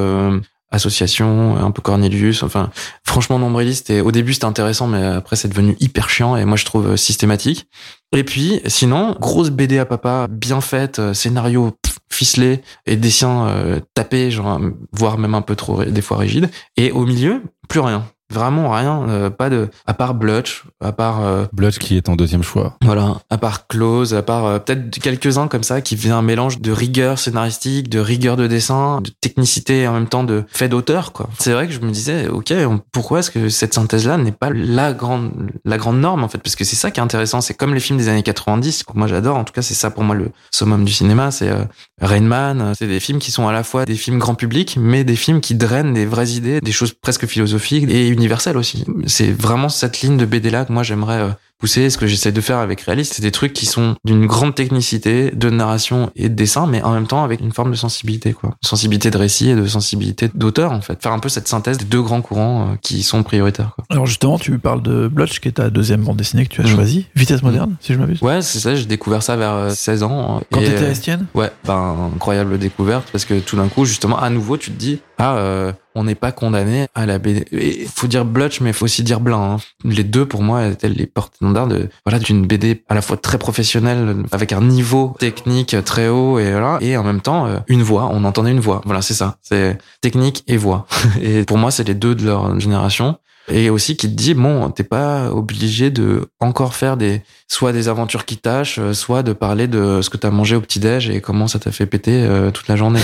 association, un peu Cornelius, enfin franchement nombriliste et au début c'était intéressant mais après c'est devenu hyper chiant et moi je trouve systématique. Et puis sinon, grosse BD à papa, bien faite, scénario pff, ficelé et dessins euh, tapés, genre voire même un peu trop des fois rigides et au milieu, plus rien. Vraiment rien, euh, pas de, à part Blutch, à part euh, Blutch qui est ton deuxième choix. Voilà, à part Close, à part euh, peut-être quelques uns comme ça qui faisaient un mélange de rigueur scénaristique, de rigueur de dessin, de technicité et en même temps de fait d'auteur quoi. C'est vrai que je me disais, ok, on, pourquoi est-ce que cette synthèse-là n'est pas la grande, la grande norme en fait, parce que c'est ça qui est intéressant. C'est comme les films des années 90 que moi j'adore. En tout cas, c'est ça pour moi le summum du cinéma. C'est euh, Rain Man. C'est des films qui sont à la fois des films grand public, mais des films qui drainent des vraies idées, des choses presque philosophiques et universel aussi. C'est vraiment cette ligne de BD là que moi j'aimerais poussé. Ce que j'essaie de faire avec Réaliste, c'est des trucs qui sont d'une grande technicité de narration et de dessin, mais en même temps avec une forme de sensibilité, quoi. Sensibilité de récit et de sensibilité d'auteur, en fait. Faire un peu cette synthèse des deux grands courants euh, qui sont prioritaires, quoi. Alors justement, tu parles de Blotch, qui est ta deuxième bande dessinée que tu as Mm. choisie. Vitesse moderne, si je m'abuse. Ouais, c'est ça, j'ai découvert ça vers euh, 16 ans. Quand t'étais à euh, Estienne? Ouais, ben, incroyable découverte parce que tout d'un coup, justement, à nouveau, tu te dis, ah, euh, on n'est pas condamné à la BD. Il faut dire Blutch, mais il faut aussi dire Blanc. hein. Les deux, pour moi, étaient les porte-étendards de, voilà, d'une BD à la fois très professionnelle, avec un niveau technique très haut et voilà, et en même temps, euh, une voix. On entendait une voix. Voilà, c'est ça. C'est technique et voix. et pour moi, c'est les deux de leur génération. Et aussi qui te dit bon t'es pas obligé de encore faire des soit des aventures qui tâchent euh, soit de parler de ce que t'as mangé au petit déj et comment ça t'a fait péter euh, toute la journée.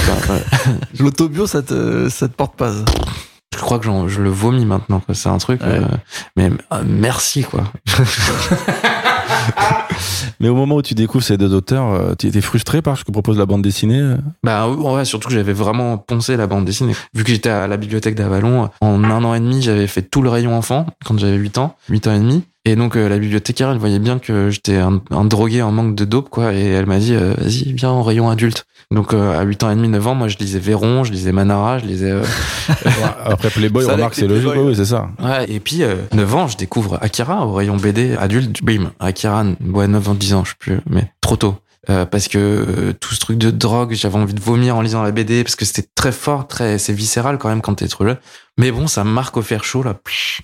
L'autobio, ça te, ça te porte pas. Je crois que j'en- je le vomis maintenant quoi. c'est un truc Ouais. euh, mais euh, merci quoi Mais au moment où tu découvres ces deux auteurs, euh, tu étais frustré par ce que propose la bande dessinée bah ouais surtout que j'avais vraiment poncé la bande dessinée vu que j'étais à la bibliothèque d'Avalon en un an et demi j'avais fait tout le rayon enfant quand j'avais 8 ans 8 ans et demi et donc euh, la bibliothécaire elle voyait bien que j'étais un, un drogué en manque de dope quoi et elle m'a dit euh, vas-y viens au rayon adulte donc euh, à 8 ans et demi 9 ans moi je lisais Véron je lisais Manara je lisais euh, Après Playboy, Ça on remarque c'est logique, oui, oui, c'est ça. Ouais, et puis euh, 9 ans, je découvre Akira au rayon BD adulte. Bim, Akira, ouais, 9 ans, 10 ans, je sais plus, mais trop tôt. Euh, parce que euh, tout ce truc de drogue, j'avais envie de vomir en lisant la BD parce que c'était très fort, très c'est viscéral quand même quand t'es trop jeune. Mais bon, ça marque au fer chaud là,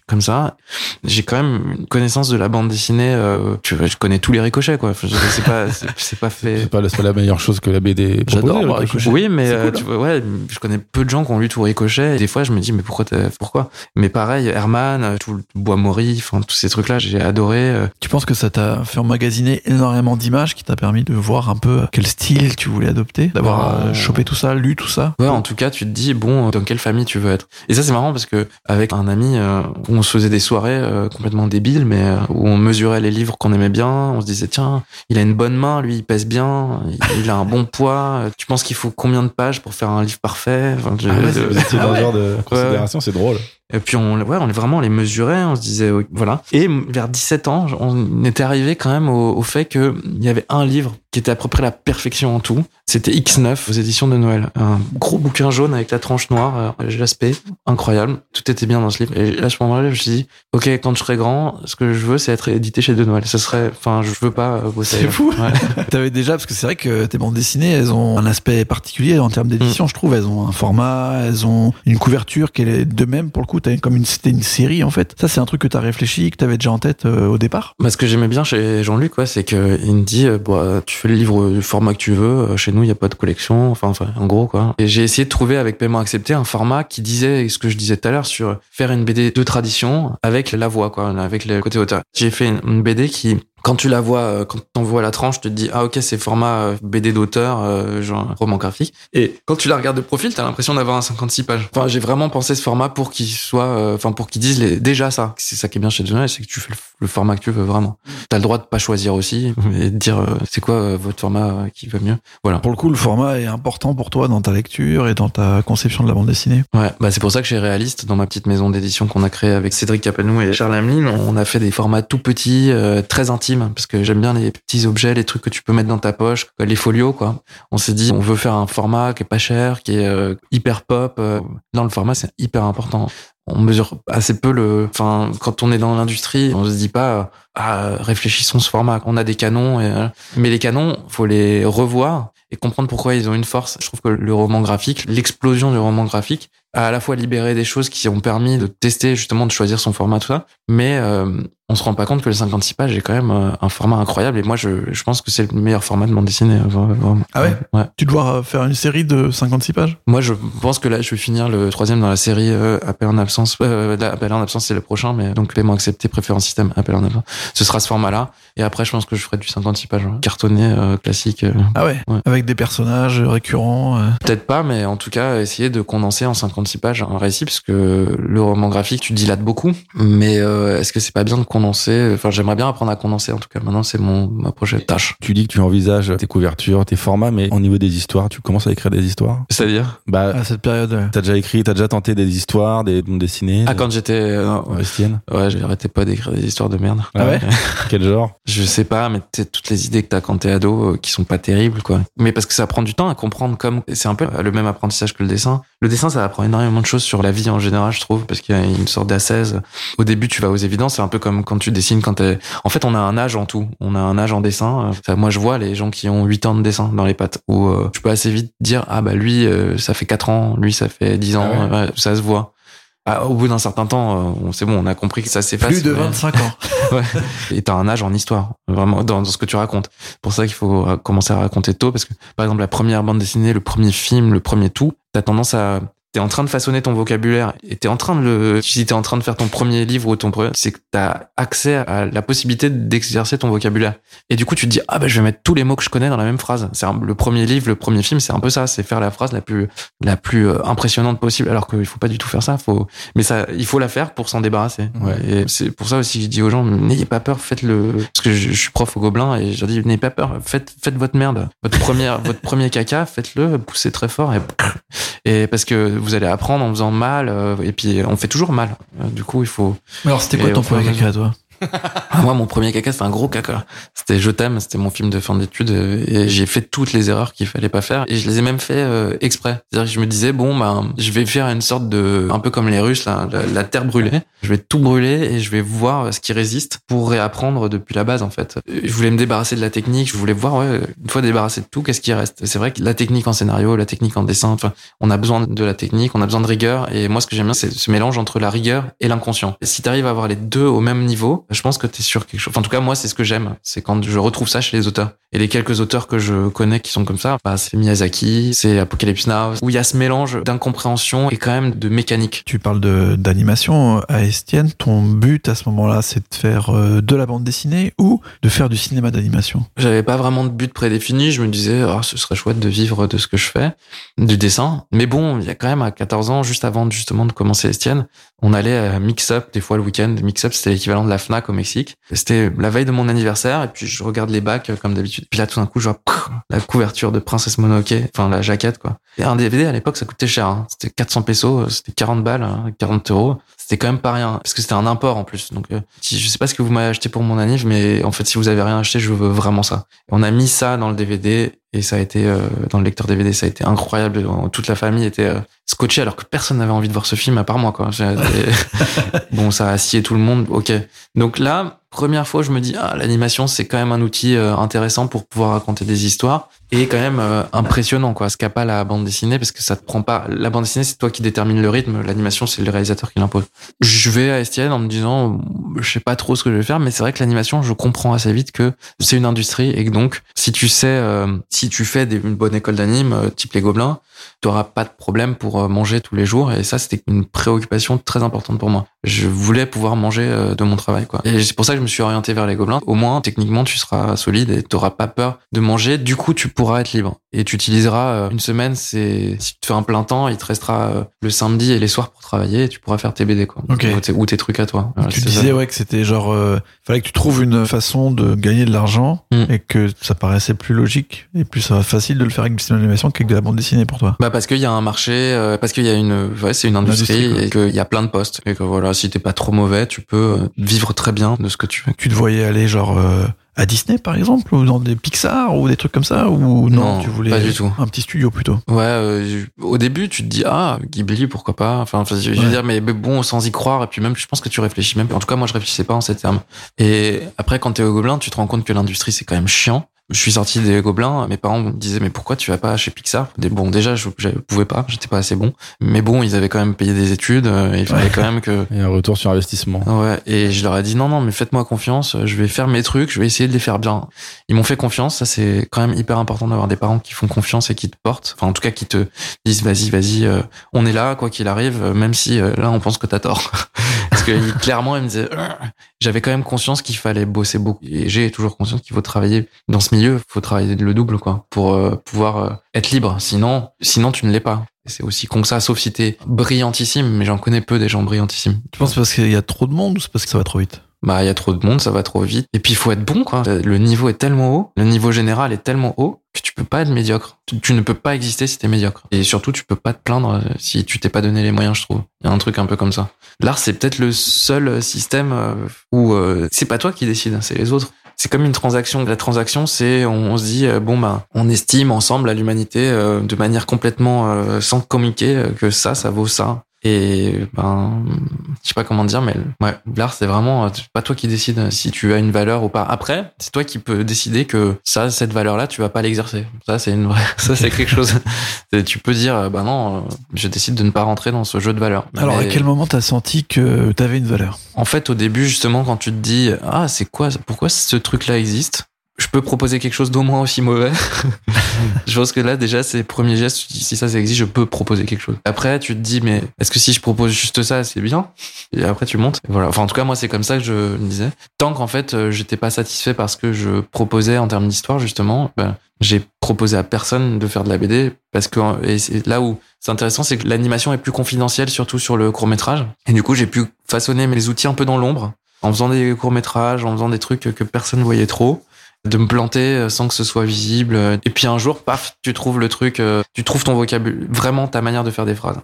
comme ça. J'ai quand même une connaissance de la bande dessinée. Euh, tu vois, je connais tous les ricochets quoi. C'est pas, c'est pas fait. C'est pas, la meilleure chose que la BD J'adore, Ricochet. Oui, mais euh, cool, tu vois, ouais, je connais peu de gens qui ont lu tout Ricochet. Et des fois, je me dis, mais pourquoi, pourquoi? Mais pareil, Herman, euh, tout le Bois Mori, enfin tous ces trucs-là, j'ai adoré. Tu penses que ça t'a fait emmagasiner énormément d'images qui t'a permis de voir un peu quel style tu voulais adopter, d'avoir euh, chopé tout ça, lu tout ça Ouais, en tout cas, tu te dis, bon, dans quelle famille tu veux être Et ça, c'est marrant parce que avec un ami, euh, on se faisait des soirées euh, complètement débiles, mais euh, où on mesurait les livres qu'on aimait bien. On se disait, tiens, il a une bonne main, lui, il pèse bien, il, il a un bon poids. Tu penses qu'il faut combien de pages pour faire un livre parfait? Enfin, Ah ouais, de- genre de considération, c'est drôle. Et puis on, ouais, on vraiment on les mesurait, on se disait voilà. Et vers 17 ans, on était arrivé quand même au, au fait que il y avait un livre qui était à peu près la perfection en tout. C'était X9 aux éditions de Noël, un gros bouquin jaune avec la tranche noire, euh, l'aspect incroyable. Tout était bien dans ce livre. Et à ce moment-là, je me suis dit, ok, quand je serai grand, ce que je veux, c'est être édité chez De Noël. Ce serait, enfin, je veux pas euh, bosser. C'est fou. Ouais. T'avais déjà, parce que c'est vrai que tes bandes dessinées, elles ont un aspect particulier en termes d'édition, je trouve. Elles ont un format, elles ont une couverture qui est de même, pour le coup, t'as comme une, c'était une série, en fait. Ça, c'est un truc que t'as réfléchi, que t'avais déjà en tête euh, au départ? Bah, ce que j'aimais bien chez Jean-Luc, ouais, c'est que il me dit, euh, bah, tu fais le livre du format que tu veux. euh, Chez il y a pas de collection. Enfin, enfin, en gros, quoi. Et j'ai essayé de trouver avec paiement accepté un format qui disait ce que je disais tout à l'heure sur faire une BD de tradition avec la voix, quoi, avec le côté auteur. J'ai fait une BD qui quand tu la vois, euh, quand t'envoies la tranche, tu te dis ah ok c'est format euh, BD d'auteur, euh, genre roman graphique. Et quand tu la regardes de profil, t'as l'impression d'avoir un 56 pages. Enfin j'ai vraiment pensé ce format pour qu'il soit, enfin pour qu'ils disent les, déjà ça. C'est ça qui est bien chez Journal, c'est que tu fais le, format que tu veux vraiment. T'as le droit de pas choisir aussi et de dire c'est quoi votre format qui va mieux. Voilà. Pour le coup, le format est important pour toi dans ta lecture et dans ta conception de la bande dessinée. Ouais, bah c'est pour ça que chez Réaliste, dans ma petite maison d'édition qu'on a créée avec Cédric Capenou et Charles Hamelin, on a fait des formats tout petits, euh, très intimes, parce que j'aime bien les petits objets, les trucs que tu peux mettre dans ta poche, les folios, quoi. On s'est dit, on veut faire un format qui est pas cher, qui est euh, hyper pop. euh. Dans le format, c'est hyper important. On mesure assez peu le, enfin, quand on est dans l'industrie, on se dit pas, euh, ah, réfléchissons ce format. On a des canons, euh, mais les canons, faut les revoir et comprendre pourquoi ils ont une force. Je trouve que le roman graphique, l'explosion du roman graphique, à la fois libéré des choses qui ont permis de tester justement de choisir son format tout ça, mais euh, on se rend pas compte que le 56 pages est quand même euh, un format incroyable et moi je, je pense que c'est le meilleur format de bande dessinée. vraiment. Ah ouais? Ouais. Tu dois faire une série de 56 pages? Moi je pense que là je vais finir le troisième dans la série euh, Appel en absence. Euh, là, Appel en absence c'est le prochain, mais donc paiement accepté, préférence système, Appel en absence. Ce sera ce format-là et après je pense que je ferai du 56 pages ouais. cartonné euh, classique. euh. Ah ouais, Ouais. Avec des personnages récurrents. Peut-être pas, mais en tout cas essayer de condenser en 56 56 pages un récit parce que le roman graphique tu dilates beaucoup. Mais euh, est-ce que c'est pas bien de condenser? Enfin j'aimerais bien apprendre à condenser en tout cas. Maintenant c'est mon ma prochaine tâche. Tu dis que tu envisages tes couvertures, tes formats, mais au niveau des histoires, tu commences à écrire des histoires? C'est-à-dire? Bah, À cette période. ouais. t'as déjà écrit, t'as déjà tenté des histoires, des bandes dessinées ah des- quand j'étais euh, ouais, j'arrêtais pas d'écrire des histoires de merde. Ah ouais. Quel genre? Je sais pas, mais tu sais, toutes les idées que t'as quand t'es ado, euh, qui sont pas terribles, quoi. Mais parce que ça prend du temps à comprendre comme, c'est un peu le même apprentissage que le dessin. Le dessin, ça apprend énormément de choses sur la vie en général, je trouve, parce qu'il y a une sorte d'assaise. Au début, tu vas aux évidences, c'est un peu comme quand tu dessines quand t'es, en fait, on a un âge en tout. On a un âge en dessin. Enfin, moi, je vois les gens qui ont 8 ans de dessin dans les pattes, où euh, je peux assez vite dire, ah bah lui, euh, ça fait 4 ans, lui, ça fait 10 ans, Ah ouais, ça se voit. Ah, au bout d'un certain temps, euh, c'est bon, on a compris que ça s'efface. Plus de mais- 25 ans. Ouais. Et t'as un âge en histoire, vraiment, dans, dans ce que tu racontes. C'est pour ça qu'il faut euh, commencer à raconter tôt, parce que, par exemple, la première bande dessinée, le premier film, le premier tout, t'as tendance à... T'es en train de façonner ton vocabulaire et t'es en train de le, si t'es en train de faire ton premier livre ou ton premier, c'est que t'as accès à la possibilité d'exercer ton vocabulaire. Et du coup, tu te dis, ah ben, je vais mettre tous les mots que je connais dans la même phrase. C'est le premier livre, le premier film, c'est un peu ça. C'est faire la phrase la plus, la plus euh, impressionnante possible. Alors qu'il faut pas du tout faire ça. Faut, mais ça, il faut la faire pour s'en débarrasser. Ouais. Et c'est pour ça aussi que je dis aux gens, n'ayez pas peur, faites-le. Parce que je, je suis prof au Gobelin et je leur dis, n'ayez pas peur, faites, faites votre merde. Votre première, votre premier caca, faites-le, poussez très fort et, et parce que vous allez apprendre en faisant mal. euh, Et puis, on fait toujours mal. Euh, Du coup, il faut, Alors, c'était quoi ton premier caca, toi? moi, mon premier caca, c'était un gros caca. C'était Je t'aime, c'était mon film de fin d'études euh, et j'ai fait toutes les erreurs qu'il fallait pas faire et je les ai même fait euh, exprès. C'est-à-dire que je me disais bon ben je vais faire une sorte de un peu comme les Russes là, la, terre brûlée. Je vais tout brûler et je vais voir ce qui résiste pour réapprendre depuis la base en fait. Je voulais me débarrasser de la technique, je voulais voir ouais, une fois débarrassé de tout, qu'est-ce qui reste. C'est vrai que la technique en scénario, la technique en dessin, enfin on a besoin de la technique, on a besoin de rigueur et moi ce que j'aime bien c'est ce mélange entre la rigueur et l'inconscient. Si tu arrives à avoir les deux au même niveau, je pense que tu es sur quelque chose. Enfin, en tout cas, moi, c'est ce que j'aime. C'est quand je retrouve ça chez les auteurs. Et les quelques auteurs que je connais qui sont comme ça, bah, c'est Miyazaki, c'est Apocalypse Now, où il y a ce mélange d'incompréhension et quand même de mécanique. Tu parles de d'animation à Estienne. Ton but à ce moment-là, c'est de faire euh, de la bande dessinée ou de faire du cinéma d'animation? J'avais pas vraiment de but prédéfini. Je me disais, oh, ce serait chouette de vivre de ce que je fais, du dessin. Mais bon, il y a quand même à 14 ans, juste avant justement de commencer Estienne, on allait à Mix Up des fois le week-end. Mix Up, c'était l'équivalent de la Fnac au Mexique. C'était la veille de mon anniversaire et puis je regarde les bacs euh, comme d'habitude. Puis là, tout d'un coup, je vois la couverture de Princesse Mononoke, enfin la jaquette quoi. Et un DVD à l'époque, ça coûtait cher. hein. C'était 400 pesos, euh, c'était 40 balles, hein, 40 euros. C'était quand même pas rien parce que c'était un import en plus. Donc, euh, je sais pas ce que vous m'avez acheté pour mon anniv, mais en fait, si vous avez rien acheté, je veux vraiment ça. On a mis ça dans le DVD et ça a été euh, dans le lecteur DVD, ça a été incroyable. Toute la famille était euh, scotchée alors que personne n'avait envie de voir ce film à part moi quoi. Bon, ça a scié tout le monde. Ok. Donc là, première fois, je me dis ah l'animation c'est quand même un outil euh, intéressant pour pouvoir raconter des histoires et quand même euh, impressionnant quoi. Ce qu'a pas la bande dessinée parce que ça te prend pas. La bande dessinée c'est toi qui détermine le rythme. L'animation c'est le réalisateur qui l'impose. Je vais à Estienne en me disant je sais pas trop ce que je vais faire, mais c'est vrai que l'animation je comprends assez vite que c'est une industrie et que donc si tu sais euh, si tu fais des- une bonne école d'anime euh, type les Gobelins tu auras pas de problème pour euh, manger tous les jours et ça c'était une préoccupation très importante pour moi. Je voulais pouvoir manger euh, de mon travail quoi. Et c'est pour ça que je me suis orienté vers les gobelins. Au moins techniquement tu seras solide et t'auras pas peur de manger. Du coup tu pourras être libre et tu utiliseras euh, une semaine c'est si tu te fais un plein temps il te restera euh, le samedi et les soirs pour travailler et tu pourras faire tes BD quoi. Ok. Ou, tes, ou tes trucs à toi. Tu ça. disais ouais que c'était genre, euh, fallait que tu trouves une façon de gagner de l'argent Mm. et que ça paraissait plus logique et plus euh, facile de le faire avec du cinéma d'animation qu'avec de la bande dessinée pour toi. Bah parce qu'il y a un marché, euh, parce qu'il y a une, ouais, c'est une industrie, Industrie, et qu'il y a plein de postes et que voilà, si t'es pas trop mauvais, tu peux vivre très bien de ce que tu te voyais aller genre euh, à Disney par exemple ou dans des Pixar ou des trucs comme ça ou non, Non, tu voulais pas du tout. un petit studio plutôt? Ouais, euh, au début tu te dis ah Ghibli pourquoi pas? Enfin, je veux Ouais. dire mais, mais bon sans y croire et puis même je pense que tu réfléchis même. En tout cas moi je réfléchissais pas en ces termes. Et après quand t'es au Gobelin tu te rends compte que l'industrie c'est quand même chiant. Je suis sorti des Gobelins, mes parents me disaient mais pourquoi tu vas pas chez Pixar? Bon déjà je, je pouvais pas, j'étais pas assez bon. Mais bon ils avaient quand même payé des études, euh, et il fallait Ouais. quand même que Et un retour sur investissement. Ouais, et je leur ai dit non, non, mais faites-moi confiance, je vais faire mes trucs, je vais essayer de les faire bien. Ils m'ont fait confiance, ça c'est quand même hyper important d'avoir des parents qui font confiance et qui te portent, enfin en tout cas qui te disent vas-y, vas-y, euh, on est là, quoi qu'il arrive, euh, même si euh, là on pense que t'as tort. Que clairement, il me disait, j'avais quand même conscience qu'il fallait bosser beaucoup. Et j'ai toujours conscience qu'il faut travailler dans ce milieu, il faut travailler le double, quoi, pour euh, pouvoir euh, être libre. Sinon, sinon tu ne l'es pas. C'est aussi con que ça, sauf si t'es brillantissime, mais j'en connais peu des gens brillantissimes. Tu penses parce qu'il y a trop de monde ou c'est parce que ça va trop vite? Bah il y a trop de monde, ça va trop vite. Et puis il faut être bon quoi. Le niveau est tellement haut, le niveau général est tellement haut que tu peux pas être médiocre. Tu, ne peux pas exister si t'es médiocre. Et surtout tu peux pas te plaindre euh, si tu t'es pas donné les moyens, je trouve. Il y a un truc un peu comme ça. L'art c'est peut-être le seul système euh, où euh, c'est pas toi qui décides, c'est les autres. C'est comme une transaction. La transaction, c'est on, se dit bon bah on estime ensemble à l'humanité de manière complètement sans communiquer que ça, ça vaut ça. Et ben, je sais pas comment dire, mais ouais, l'art c'est vraiment pas toi qui décide si tu as une valeur ou pas. Après, c'est toi qui peux décider que ça, cette valeur-là, tu vas pas l'exercer. Ça, c'est une vraie, ça c'est quelque chose. tu peux dire, bah non, je décide de ne pas rentrer dans ce jeu de valeur. Alors, à quel moment t'as senti que t'avais une valeur? En fait, au début, justement, quand tu te dis, ah, c'est quoi, pourquoi ce truc-là existe? Je peux proposer quelque chose d'au moins aussi mauvais. je pense que là, déjà, c'est le premier geste. Si ça, ça existe, je peux proposer quelque chose. Après, tu te dis, mais est-ce que si je propose juste ça, c'est bien? Et après, tu montes. voilà. Enfin, en tout cas, moi, c'est comme ça que je me disais. Tant qu'en fait, euh, j'étais pas satisfait parce que je proposais en termes d'histoire, justement, ben, j'ai proposé à personne de faire de la BD parce que et c'est là où c'est intéressant, c'est que l'animation est plus confidentielle, surtout sur le court métrage. Et du coup, j'ai pu façonner mes outils un peu dans l'ombre en faisant des courts métrages, en faisant des trucs que personne voyait trop de me planter euh, sans que ce soit visible. Et puis un jour, paf, tu trouves le truc, euh, tu trouves ton vocabulaire, vraiment ta manière de faire des phrases.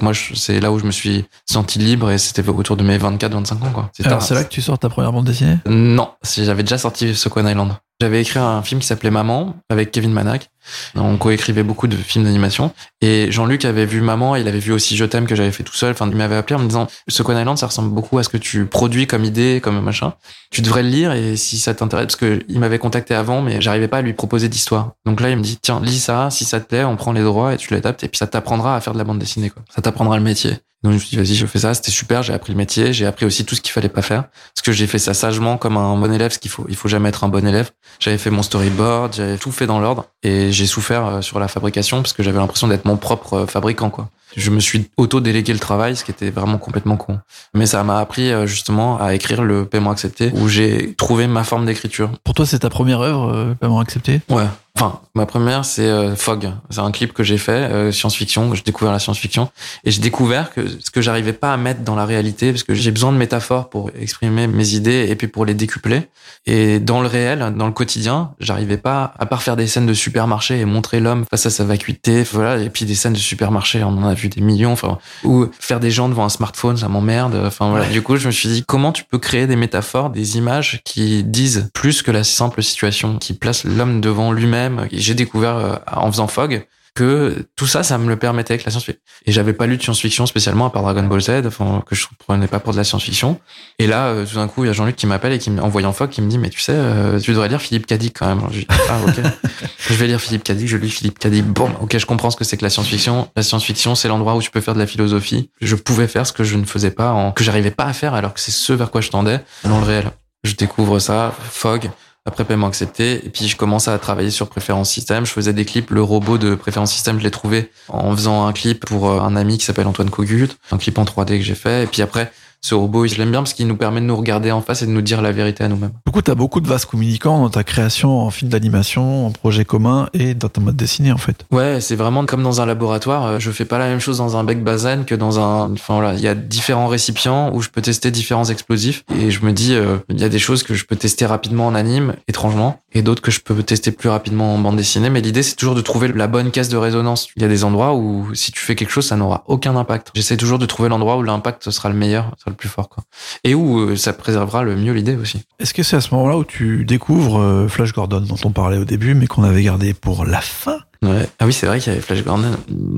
Moi, c'est là où je me suis senti libre et c'était autour de mes 24-25 ans, quoi. Alors, c'est là que tu sors ta première bande dessinée? Non, j'avais déjà sorti Second Island. J'avais écrit un film qui s'appelait Maman avec Kevin Manac. On coécrivait beaucoup de films d'animation. Et Jean-Luc avait vu Maman, il avait vu aussi Je t'aime que j'avais fait tout seul. Enfin, il m'avait appelé en me disant Second Island, ça ressemble beaucoup à ce que tu produis comme idée, comme machin. Tu devrais le lire et si ça t'intéresse, parce que il m'avait contacté avant, mais j'arrivais pas à lui proposer d'histoire. Donc là, il me dit Tiens, lis ça, si ça te plaît, on prend les droits et tu l'adaptes et puis ça t'apprendra à faire de la bande dessinée, quoi. Ça t'apprendra le métier. Donc je me suis dit, vas-y, je fais ça. C'était super. J'ai appris le métier. J'ai appris aussi tout ce qu'il fallait pas faire. Parce que j'ai fait ça sagement comme un bon élève. Ce qu'il faut, il faut jamais être un bon élève. J'avais fait mon storyboard. J'avais tout fait dans l'ordre. Et j'ai souffert euh, sur la fabrication parce que j'avais l'impression d'être mon propre euh, fabricant, quoi. Je me suis auto-délégué le travail, ce qui était vraiment complètement con. Mais ça m'a appris euh, justement à écrire le paiement accepté, où j'ai trouvé ma forme d'écriture. Pour toi, c'est ta première œuvre, paiement accepté? Ouais, Enfin, ma première, c'est Fog. C'est un clip que j'ai fait, euh, science-fiction. J'ai découvert la science-fiction. Et j'ai découvert que ce que j'arrivais pas à mettre dans la réalité, parce que j'ai besoin de métaphores pour exprimer mes idées et puis pour les décupler. Et dans le réel, dans le quotidien, j'arrivais pas, à part faire des scènes de supermarché et montrer l'homme face à sa vacuité, voilà. Et puis des scènes de supermarché, on en a vu des millions. Enfin, ou faire des gens devant un smartphone, ça m'emmerde. Enfin voilà. Du coup, je me suis dit, comment tu peux créer des métaphores, des images qui disent plus que la simple situation, qui place l'homme devant lui-même? J'ai découvert euh, en faisant Fog que tout ça, ça me le permettait avec la science-fiction. Et j'avais pas lu de science-fiction spécialement à part Dragon Ball Z, enfin, que je prenais pas pour de la science-fiction. Et là, euh, tout d'un coup, il y a Jean-Luc qui m'appelle et qui, en voyant Fog, qui me dit, mais tu sais, euh, tu devrais lire Philippe Cadic quand même. Je dis, ah, ok. je vais lire Philippe Cadic, je lis Philippe Cadic. Bon, ok, je comprends ce que c'est que la science-fiction. La science-fiction, c'est l'endroit où tu peux faire de la philosophie. Je pouvais faire ce que je ne faisais pas, en, que j'arrivais pas à faire, alors que c'est ce vers quoi je tendais dans le réel. Je découvre ça, Fog après paiement accepté. Et puis je commence à travailler sur préférence système. Je faisais des clips. Le robot de préférence système, je l'ai trouvé en faisant un clip pour euh, un ami qui s'appelle Antoine Cogut, un clip en 3D que j'ai fait. Et puis après, ce robot, je l'aime bien parce qu'il nous permet de nous regarder en face et de nous dire la vérité à nous-mêmes. Du coup, tu as beaucoup de vases communicants dans ta création en film d'animation, en projet commun et dans ta mode dessinée en fait. Ouais, c'est vraiment comme dans un laboratoire. Euh, je fais pas la même chose dans un bec bazen que dans un. Enfin voilà, il y a différents récipients où je peux tester différents explosifs et je me dis, euh, il y a des choses que je peux tester rapidement en anime, étrangement, et d'autres que je peux tester plus rapidement en bande dessinée. Mais l'idée, c'est toujours de trouver la bonne caisse de résonance. Il y a des endroits où si tu fais quelque chose, ça n'aura aucun impact. J'essaie toujours de trouver l'endroit où l'impact sera le meilleur le plus fort, quoi. Et où euh, ça préservera le mieux l'idée aussi. Est-ce que c'est à ce moment-là où tu découvres euh, Flash Gordon, dont on parlait au début, mais qu'on avait gardé pour la fin? Ouais. Ah oui, c'est vrai qu'il y avait Flash Gordon.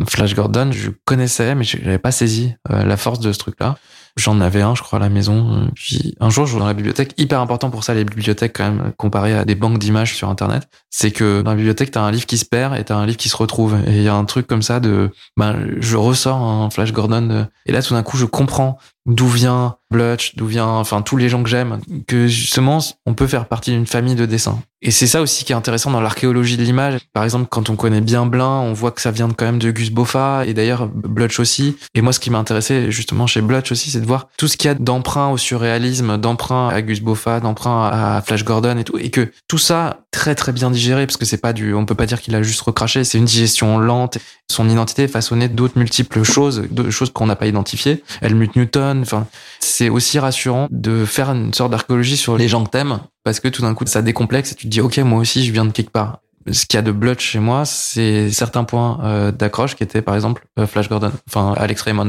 Flash Gordon, je connaissais, mais je n'avais pas saisi euh, la force de ce truc-là. J'en avais un, je crois, à la maison. Puis un jour, je vais dans la bibliothèque. Hyper important pour ça, les bibliothèques, quand même, comparé à des banques d'images sur Internet. C'est que dans la bibliothèque, t'as un livre qui se perd et t'as un livre qui se retrouve. Et il y a un truc comme ça de, ben, je ressors un Flash Gordon. Et là, tout d'un coup, je comprends d'où vient Blutch, d'où vient, enfin, tous les gens que j'aime, que justement, on peut faire partie d'une famille de dessins. Et c'est ça aussi qui est intéressant dans l'archéologie de l'image. Par exemple, quand on connaît bien Blin, on voit que ça vient quand même de Gus Boffa et d'ailleurs Blutch aussi. Et moi, ce qui m'a intéressé justement chez Blutch aussi, c'est de voir tout ce qu'il y a d'emprunt au surréalisme, d'emprunt à Gus Boffa, d'emprunt à Flash Gordon et tout. Et que tout ça, très très bien digéré, parce que c'est pas du, on peut pas dire qu'il a juste recraché, c'est une digestion lente. Son identité est façonnée d'autres multiples choses, de choses qu'on n'a pas identifiées. Helmut Newton, enfin, c'est aussi rassurant de faire une sorte d'archéologie sur les gens que t'aimes, parce que tout d'un coup, ça décomplexe et tu te dis, ok, moi aussi, je viens de quelque part. Ce qu'il y a de blutch chez moi, c'est certains points euh, d'accroche qui étaient, par exemple, euh, Flash Gordon, enfin Alex Raymond,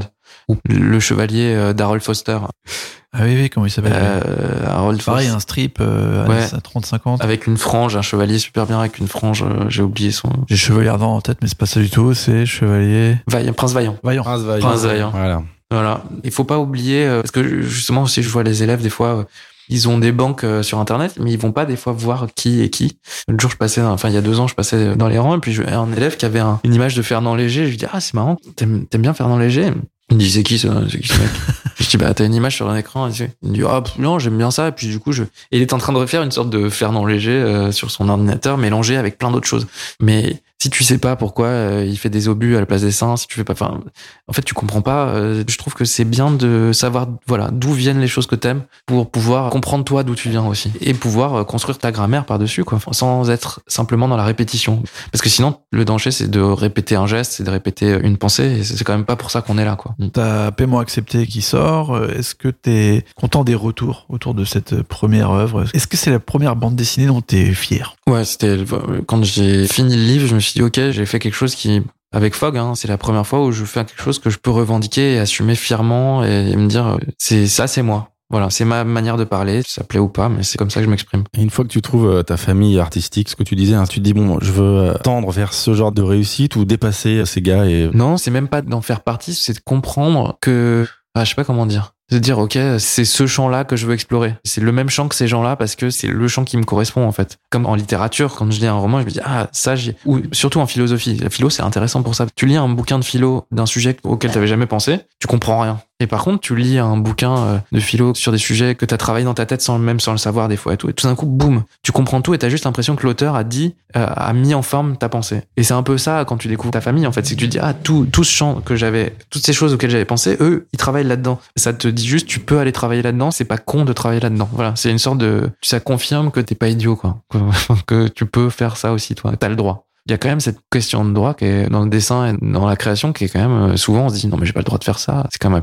le chevalier euh, d'Harold Foster. Ah oui, oui, comment il s'appelle Euh, Harold Pareil, Foster. un strip euh, Ouais. à 30-50. Avec une frange, un chevalier super bien avec une frange, euh, j'ai oublié son. J'ai Chevalier Ardent en tête, mais c'est pas ça du tout, c'est Chevalier Vaillant, Prince Vaillant. Vaillant. Prince Vaillant. Prince Vaillant. Voilà. Voilà. Il faut pas oublier, euh, parce que justement aussi je vois les élèves des fois, ils ont des banques sur internet, mais ils vont pas des fois voir qui est qui. Le jour je passais, enfin il y a deux ans je passais dans les rangs et puis un élève qui avait un- une image de Fernand Léger. Je lui dis ah c'est marrant, t'aimes bien Fernand Léger? Il me dit c'est qui ça, c'est qui ce mec Je dis bah t'as une image sur un écran. Il me dit ah non j'aime bien ça et puis du coup je, et il est en train de refaire une sorte de Fernand Léger euh, sur son ordinateur mélangé avec plein d'autres choses. Mais si tu sais pas pourquoi euh, il fait des obus à la place des seins, si tu fais pas, enfin, en fait, tu comprends pas. euh, je trouve que c'est bien de savoir, voilà, d'où viennent les choses que t'aimes pour pouvoir comprendre toi d'où tu viens aussi et pouvoir euh, construire ta grammaire par dessus, quoi, sans être simplement dans la répétition. Parce que sinon, le danger, c'est de répéter un geste, c'est de répéter une pensée. Et c'est quand même pas pour ça qu'on est là, quoi. T'as Paiement accepté qui sort. Est-ce que t'es content des retours autour de cette première œuvre? Est-ce que c'est la première bande dessinée dont t'es fier? Ouais, c'était quand j'ai fini le livre, je me suis dit ok, j'ai fait quelque chose qui avec Fogg, hein, c'est la première fois où je fais quelque chose que je peux revendiquer et assumer fièrement et, me dire euh, c'est ça, c'est moi. Voilà, c'est ma manière de parler, ça plaît ou pas, mais c'est comme ça que je m'exprime. Et une fois que tu trouves euh, ta famille artistique, ce que tu disais, hein, tu te dis bon, je veux euh, tendre vers ce genre de réussite ou dépasser ces gars et Non, c'est même pas d'en faire partie, c'est de comprendre que, ah, je sais pas comment dire. De dire, ok, c'est ce champ-là que je veux explorer. C'est le même champ que ces gens-là parce que c'est le champ qui me correspond, en fait. Comme en littérature, quand je lis un roman, je me dis, ah, ça, j'y... Ou surtout en philosophie. La philo, c'est intéressant pour ça. Tu lis un bouquin de philo d'un sujet auquel t'avais jamais pensé, tu comprends rien. Et par contre, tu lis un bouquin euh, de philo sur des sujets que t'as travaillé dans ta tête sans même sans le savoir des fois et tout. Et tout d'un coup, boum, tu comprends tout et t'as juste l'impression que l'auteur a dit, euh, a mis en forme ta pensée. Et c'est un peu ça quand tu découvres ta famille, en fait. C'est que tu dis, ah, tout, tout ce champ que j'avais, toutes ces choses auxquelles j'avais pensé, eux, ils travaillent là-dedans. Ça te dit juste, tu peux aller travailler là-dedans. C'est pas con de travailler là-dedans. Voilà. C'est une sorte de, ça confirme que t'es pas idiot, quoi. Que tu peux faire ça aussi, toi. T'as le droit il y a quand même cette question de droit qui est dans le dessin et dans la création qui est quand même euh, souvent on se dit non mais j'ai pas le droit de faire ça. C'est quand même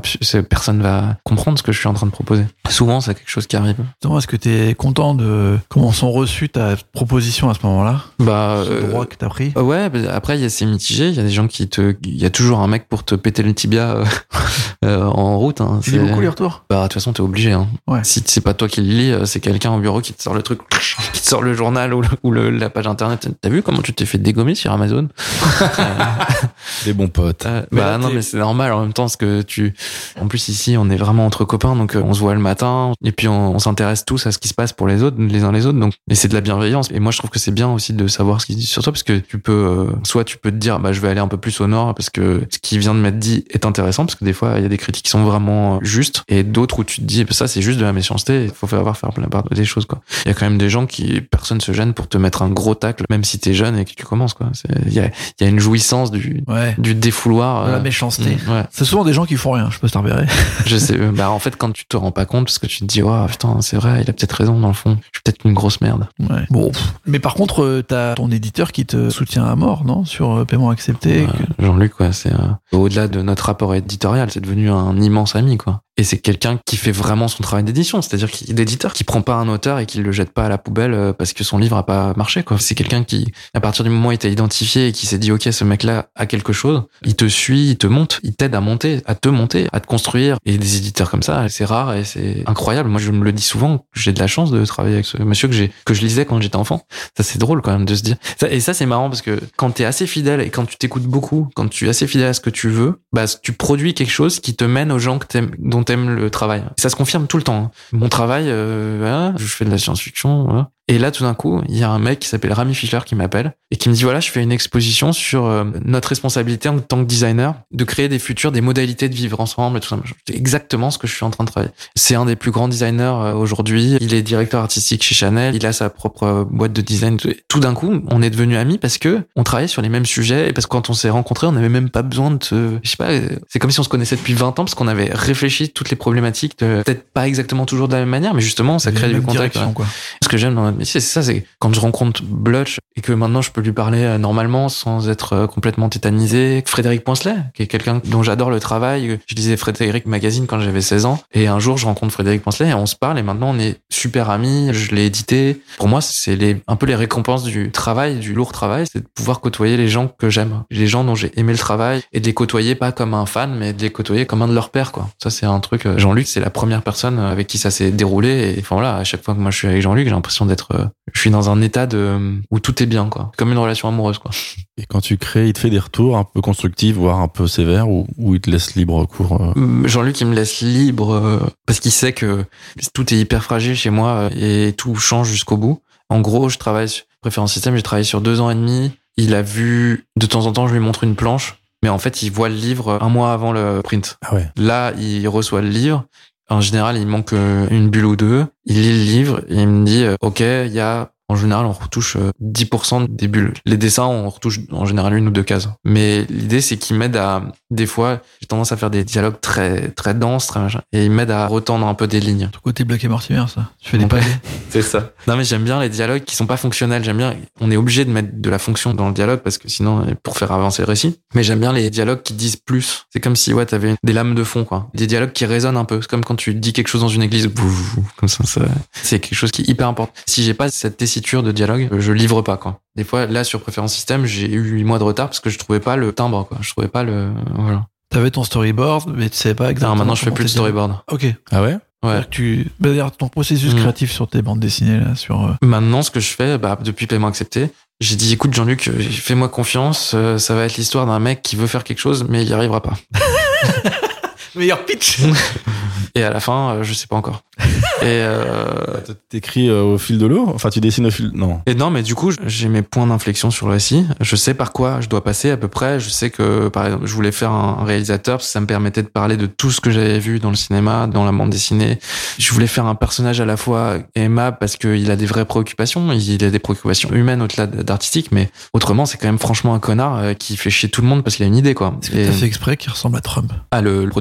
personne va comprendre ce que je suis en train de proposer. Souvent c'est quelque chose qui arrive. Est-ce que t'es content de comment sont reçues ta proposition à ce moment-là? Bah Ce euh, droit que t'as pris? ouais bah, après il y a c'est mitigé. Il y a des gens qui te il y a toujours un mec pour te péter le tibia euh, euh, en route hein. Tu lis C'est- beaucoup les retours? Bah de toute façon t'es obligé hein. Ouais. si c'est pas toi qui le lis euh, c'est quelqu'un au bureau qui te sort le truc qui te sort le journal ou, le- ou le- la page internet. T'as vu comment tu t'es fait dégommer sur Amazon des bons potes. Euh, Mais bah là, non, mais c'est normal en même temps, parce que tu. En plus ici, on est vraiment entre copains, donc euh, on se voit le matin, et puis on, on s'intéresse tous à ce qui se passe pour les autres, les uns les autres. Donc, et c'est de la bienveillance. Et moi, je trouve que c'est bien aussi de savoir ce qu'ils disent sur toi, parce que tu peux, euh, soit tu peux te dire, bah je vais aller un peu plus au nord, parce que ce qui vient de m'être dit est intéressant, parce que des fois, il y a des critiques qui sont vraiment justes, et d'autres où tu te dis, bah, ça c'est juste de la méchanceté. Il faut faire faire plein part des choses, quoi. Il y a quand même des gens qui, personne se gêne pour te mettre un gros tacle, même si t'es jeune et que tu commences, quoi. Il y a, il y a une jouissance du, Ouais. du défouloir. De la euh, méchanceté. Mm, ouais, C'est souvent des gens qui font rien, je t'as repéré. je sais. euh, Bah en fait, quand tu te rends pas compte, parce que tu te dis, oh putain, c'est vrai, il a peut-être raison dans le fond. Je suis peut-être une grosse merde. Ouais. Bon. Mais par contre, euh, t'as ton éditeur qui te soutient à mort, non Sur paiement accepté. Euh, que- Jean-Luc, quoi, c'est euh, au-delà de notre rapport éditorial, c'est devenu un immense ami, quoi. Et c'est quelqu'un qui fait vraiment son travail d'édition, c'est-à-dire qu'il d'éditeur, qui prend pas un auteur et qui le jette pas à la poubelle euh, parce que son livre a pas marché, quoi. C'est quelqu'un qui, à partir du moment où il t'a identifié et qui s'est dit, ok, ce mec-là a quelque chose, il te suit, il te monte, il t'aide à monter, à te monter, à te construire. Et des éditeurs comme ça, c'est rare et c'est incroyable. Moi, je me le dis souvent, j'ai de la chance de travailler avec ce monsieur que j'ai, que je lisais quand j'étais enfant. Ça, c'est drôle quand même de se dire. Et ça, c'est marrant parce que quand t'es assez fidèle et quand tu t'écoutes beaucoup, quand tu es assez fidèle à ce que tu veux, bah, tu produis quelque chose qui te mène aux gens que t'aimes, dont t'aimes le travail. Ça se confirme tout le temps. hein. Mon travail, euh, je fais de la science-fiction, voilà. Et là, tout d'un coup, il y a un mec qui s'appelle Rami Fischer qui m'appelle et qui me dit voilà, je fais une exposition sur euh, notre responsabilité en tant que designer de créer des futurs, des modalités de vivre ensemble et tout ça. C'est exactement ce que je suis en train de travailler. C'est un des plus grands designers euh, aujourd'hui. Il est directeur artistique chez Chanel. Il a sa propre boîte de design. Tout d'un coup, on est devenus amis parce que on travaillait sur les mêmes sujets et parce que quand on s'est rencontrés, on n'avait même pas besoin de se, je sais pas, c'est comme si on se connaissait depuis 20 ans parce qu'on avait réfléchi toutes les problématiques de, peut-être pas exactement toujours de la même manière, mais justement, ça crée du contact. Quoi. Ce que j'aime dans métier, c'est ça, c'est quand je rencontre Blutch et que maintenant je peux lui parler euh, normalement sans être euh, complètement tétanisé. Frédéric Poncelet, qui est quelqu'un dont j'adore le travail. Je lisais Frédéric Magazine quand j'avais 16 ans et un jour je rencontre Frédéric Poncelet et on se parle et maintenant on est super amis. Je l'ai édité. Pour moi, c'est les, un peu les récompenses du travail, du lourd travail, c'est de pouvoir côtoyer les gens que j'aime, les gens dont j'ai aimé le travail et de les côtoyer pas comme un fan, mais de les côtoyer comme un de leurs pères, quoi. Ça, c'est un truc. Euh, Jean-Luc, c'est la première personne avec qui ça s'est déroulé et enfin voilà, à chaque fois que moi je suis avec Jean-Luc, j'ai l'impression d'être, je suis dans un état de où tout est bien, quoi. Comme une relation amoureuse, quoi. Et quand tu crées, il te fait des retours un peu constructifs, voire un peu sévères, ou, ou il te laisse libre cours euh Jean-Luc, il me laisse libre euh, parce qu'il sait que tout est hyper fragile chez moi et tout change jusqu'au bout. En gros, je travaille sur préférence système, j'ai travaillé sur deux ans et demi. Il a vu, de temps en temps, je lui montre une planche, mais en fait, il voit le livre un mois avant le print. Ah ouais. Là, il reçoit le livre. En général, il manque une bulle ou deux. Il lit le livre et il me dit, OK, il y a en général, on retouche 10% des bulles. Les dessins, on retouche en général une ou deux cases. Mais l'idée, c'est qu'il m'aide à, des fois, j'ai tendance à faire des dialogues très, très denses, très machin. Et il m'aide à retendre un peu des lignes. Ton côté Black et Mortimer, ça. Tu fais des pavés. c'est ça. Non, mais j'aime bien les dialogues qui sont pas fonctionnels. J'aime bien, on est obligé de mettre de la fonction dans le dialogue parce que sinon, pour faire avancer le récit. Mais j'aime bien les dialogues qui disent plus. C'est comme si, ouais, t'avais des lames de fond, quoi. Des dialogues qui résonnent un peu. C'est comme quand tu dis quelque chose dans une église. Comme ça, ça. C'est quelque chose qui est hyper important. Si j'ai pas cette tessiture de dialogue, je livre pas quoi. Des fois, là sur préférence système, j'ai eu 8 mois de retard parce que je trouvais pas le timbre quoi. Je trouvais pas le voilà. T'avais ton storyboard, mais tu savais pas exactement. Non, maintenant je fais plus de storyboard. Ok. Ah ouais? Ouais. Tu, bah, d'ailleurs, ton processus Mm. créatif sur tes bandes dessinées là, sur. euh, Maintenant, ce que je fais, bah, depuis paiement accepté, j'ai dit, écoute, Jean-Luc, euh, fais-moi confiance, euh, ça va être l'histoire d'un mec qui veut faire quelque chose, mais il y arrivera pas. Meilleur pitch. Et à la fin, euh, je sais pas encore. Et, euh, T'écris euh, au fil de l'eau Enfin, tu dessines au fil. Non. et non, mais du coup, j'ai mes points d'inflexion sur le récit. Je sais par quoi je dois passer à peu près. Je sais que, par exemple, je voulais faire un réalisateur parce que ça me permettait de parler de tout ce que j'avais vu dans le cinéma, dans la bande dessinée. Je voulais faire un personnage à la fois aimable parce qu'il a des vraies préoccupations. Il a des préoccupations humaines au-delà d'artistique, mais autrement, c'est quand même franchement un connard euh, qui fait chier tout le monde parce qu'il a une idée, quoi. Que Et- fait exprès qu'il ressemble à Trump? Ah, le, le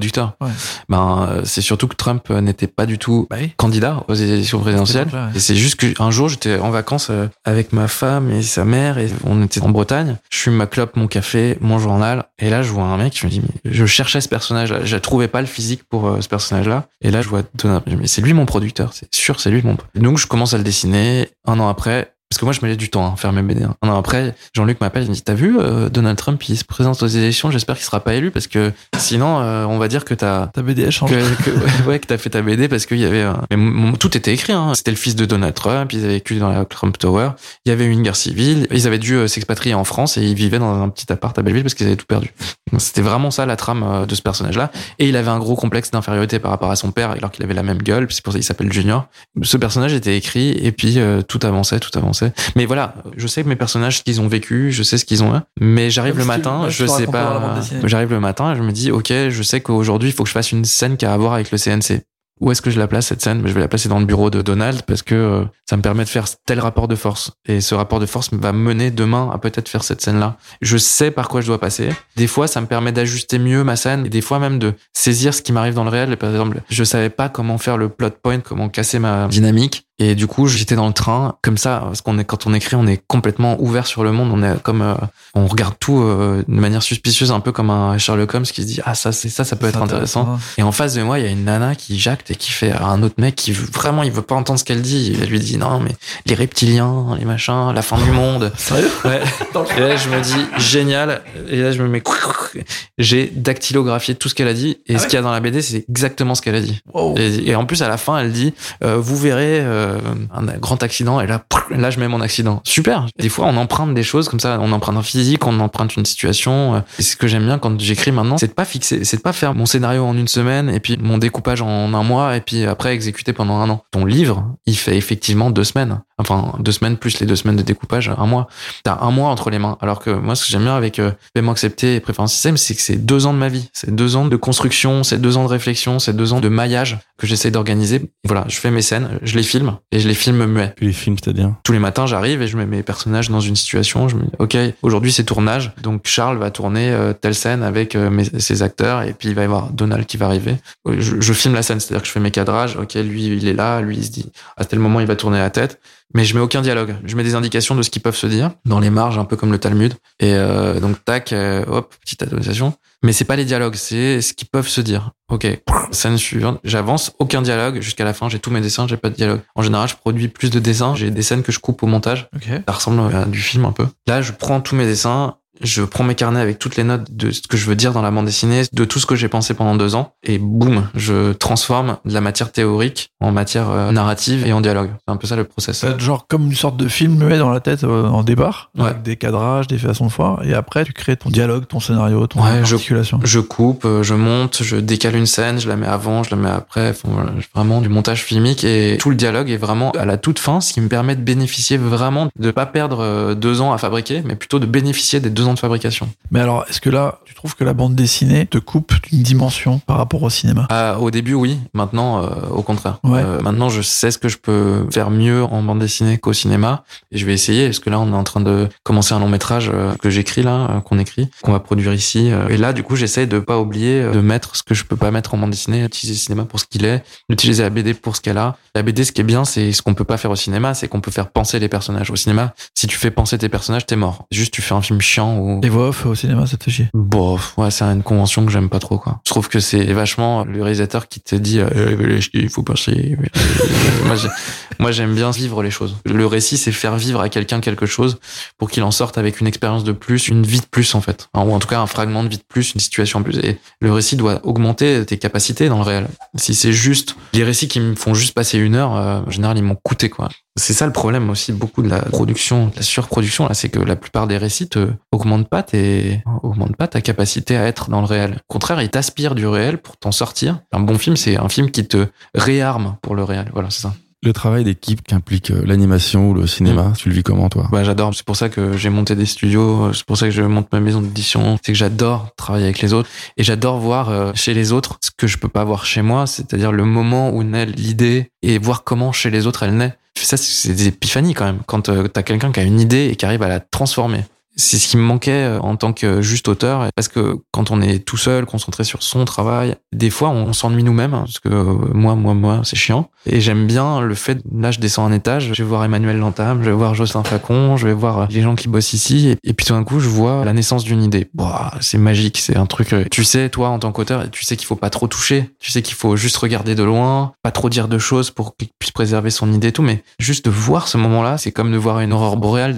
Ouais. Ben, euh, c'est surtout que Trump euh, n'était pas du tout Bah oui. candidat aux élections présidentielles. Et c'est juste qu'un jour, j'étais en vacances euh, avec ma femme et sa mère et on était en Bretagne. Je fume ma clope, mon café, mon journal. Et là, je vois un mec, je me dis, mais je cherchais ce personnage-là. Je trouvais pas le physique pour euh, ce personnage-là. Et là, je vois Donald. Je me dis, Mais c'est lui mon producteur. C'est sûr, c'est lui mon. Et donc, je commence à le dessiner. Un an après, parce que moi, je me laisse du temps à faire mes BD. hein. Un an après, Jean-Luc m'appelle, il me dit T'as vu, euh, Donald Trump, il se présente aux élections, j'espère qu'il sera pas élu parce que sinon, euh, on va dire que t'as. Ta BD a changé. Que, que- ouais, ouais, que t'as fait ta BD parce qu'il y avait. un- Mais mon- tout était écrit, hein. C'était le fils de Donald Trump, ils avaient vécu dans la Trump Tower, il y avait eu une guerre civile, ils avaient dû euh, s'expatrier en France et ils vivaient dans un petit appart à Belleville parce qu'ils avaient tout perdu. C'était vraiment ça la trame euh, de ce personnage-là. Et il avait un gros complexe d'infériorité par rapport à son père alors qu'il avait la même gueule, puis c'est pour ça qu'il s'appelle Junior. Ce personnage était écrit et puis euh, tout avançait, tout avançait. Mais voilà, je sais que mes personnages, ce qu'ils ont vécu, je sais ce qu'ils ont, mais j'arrive le matin, je sais pas. J'arrive le matin et je me dis, ok, je sais qu'aujourd'hui, il faut que je fasse une scène qui a à voir avec le CNC. Où est-ce que je la place cette scène? Je vais la placer dans le bureau de Donald parce que euh, ça me permet de faire tel rapport de force. Et ce rapport de force va mener demain à peut-être faire cette scène-là. Je sais par quoi je dois passer. Des fois, ça me permet d'ajuster mieux ma scène et des fois même de saisir ce qui m'arrive dans le réel. Par exemple, je savais pas comment faire le plot point, comment casser ma dynamique. Et du coup, j'étais dans le train, comme ça, parce qu'on est, quand on écrit, on est complètement ouvert sur le monde. On est comme, euh, on regarde tout euh, de manière suspicieuse, un peu comme un Sherlock Holmes qui se dit, ah, ça, c'est ça, ça peut être intéressant. Et en face de moi, il y a une nana qui jacte et qui fait à un autre mec qui vraiment, il veut pas entendre ce qu'elle dit. Elle lui dit, non, mais les reptiliens, les machins, la fin du monde. Sérieux? Ouais. Et là, je me dis, génial. Et là, je me mets, j'ai dactylographié tout ce qu'elle a dit. Et Ah ce qu'il y a dans la BD, c'est exactement ce qu'elle a dit. Wow. Et, et en plus, à la fin, elle dit, euh, vous verrez euh, un grand accident. Et là, là, je mets mon accident. Super. Des fois, on emprunte des choses comme ça. On emprunte un physique, on emprunte une situation. euh. Et ce que j'aime bien quand j'écris maintenant, c'est de pas fixer, c'est de pas faire mon scénario en une semaine et puis mon découpage en un mois et puis après exécuter pendant un an. Ton livre, il fait effectivement deux semaines. Enfin, deux semaines plus les deux semaines de découpage, un mois. T'as un mois entre les mains. Alors que moi, ce que j'aime bien avec euh, paiement accepté et préférence système, c'est que c'est deux ans de ma vie. C'est deux ans de construction, c'est deux ans de réflexion, c'est deux ans de maillage que j'essaie d'organiser. Voilà, je fais mes scènes, je les filme et je les filme muets. les films, c'est-à-dire Tous les matins, j'arrive et je mets mes personnages dans une situation. Je me dis, ok, aujourd'hui c'est tournage, donc Charles va tourner euh, telle scène avec euh, mes, ses acteurs et puis il va y avoir Donald qui va arriver. Je, je filme la scène, c'est-à-dire que je fais mes cadrages. Ok, lui il est là, lui il se dit à tel moment il va tourner la tête mais je mets aucun dialogue. Je mets des indications de ce qu'ils peuvent se dire dans les marges, un peu comme le Talmud. Et euh, donc tac, euh, hop, petite association. Mais c'est pas les dialogues, c'est ce qu'ils peuvent se dire. Ok, scène suivante. J'avance, aucun dialogue jusqu'à la fin. J'ai tous mes dessins, j'ai pas de dialogue. En général, je produis plus de dessins. J'ai des scènes que je coupe au montage. Ok. Ça ressemble à du film un peu. Là, je prends tous mes dessins je prends mes carnets avec toutes les notes de ce que je veux dire dans la bande dessinée, de tout ce que j'ai pensé pendant deux ans, et boum, je transforme de la matière théorique en matière euh, narrative et en dialogue. C'est un peu ça le process. C'est genre comme une sorte de film muet dans la tête euh, en départ, Ouais. avec des cadrages, des façons de voir, et après tu crées ton dialogue, ton scénario, ton Ouais, je- articulation. Je coupe, euh, je monte, je décale une scène, je la mets avant, je la mets après. Enfin, voilà, vraiment du montage filmique et tout le dialogue est vraiment à la toute fin, ce qui me permet de bénéficier vraiment de pas perdre euh, deux ans à fabriquer, mais plutôt de bénéficier des deux ans de fabrication. Mais alors, est-ce que là, tu trouves que la bande dessinée te coupe d'une dimension par rapport au cinéma? Ah, au début, oui. Maintenant, euh, au contraire. Ouais. Euh, maintenant, je sais ce que je peux faire mieux en bande dessinée qu'au cinéma. Et je vais essayer, parce que là, on est en train de commencer un long métrage euh, que j'écris là, qu'on écrit, qu'on va produire ici. Et là, du coup, j'essaie de pas oublier de mettre ce que je peux pas mettre en bande dessinée, utiliser le cinéma pour ce qu'il est, d'utiliser la BD pour ce qu'elle a. La BD, ce qui est bien, c'est ce qu'on peut pas faire au cinéma, c'est qu'on peut faire penser les personnages. Au cinéma, si tu fais penser tes personnages, t'es mort. Juste, tu fais un film chiant ou Les voix off au cinéma, ça te fait chier. Bof, ouais, c'est une convention que j'aime pas trop, quoi. Je trouve que c'est vachement le réalisateur qui te dit, euh, il faut passer. moi, j'ai- moi, j'aime bien vivre les choses. Le récit, c'est faire vivre à quelqu'un quelque chose pour qu'il en sorte avec une expérience de plus, une vie de plus, en fait. Ou en tout cas, un fragment de vie de plus, une situation en plus. Et le récit doit augmenter tes capacités dans le réel. Si c'est juste, les récits qui me font juste passer une heure, euh, en général, ils m'ont coûté, quoi. C'est ça le problème aussi beaucoup de la production, de la surproduction là, c'est que la plupart des récits te augmentent pas tes, augmentent pas ta capacité à être dans le réel. Au contraire, ils t'aspirent du réel pour t'en sortir. Un bon film, c'est un film qui te réarme pour le réel. Voilà, c'est ça. Le travail d'équipe qu'implique euh, l'animation ou le cinéma, tu le vis comment toi? Bah, j'adore. C'est pour ça que j'ai monté des studios. C'est pour ça que je monte ma maison d'édition. C'est que j'adore travailler avec les autres et j'adore voir euh, chez les autres ce que je peux pas voir chez moi, c'est-à-dire le moment où naît l'idée et voir comment chez les autres elle naît. Ça, c'est des épiphanies quand même. Quand euh, t'as quelqu'un qui a une idée et qui arrive à la transformer. C'est ce qui me manquait euh, en tant que juste auteur, parce que quand on est tout seul, concentré sur son travail, des fois on s'ennuie nous-mêmes, hein, parce que euh, moi, moi, moi, c'est chiant. Et j'aime bien le fait, là je descends un étage, je vais voir Emmanuel Lantame, je vais voir Jocelyn Facon, je vais voir euh, les gens qui bossent ici, et, puis tout d'un coup je vois la naissance d'une idée. C'est magique, c'est un truc. Tu sais, toi en tant qu'auteur, tu sais qu'il faut pas trop toucher, tu sais qu'il faut juste regarder de loin, pas trop dire de choses pour qu'il puisse préserver son idée et tout, mais juste de voir ce moment-là, c'est comme de voir une aurore boréale.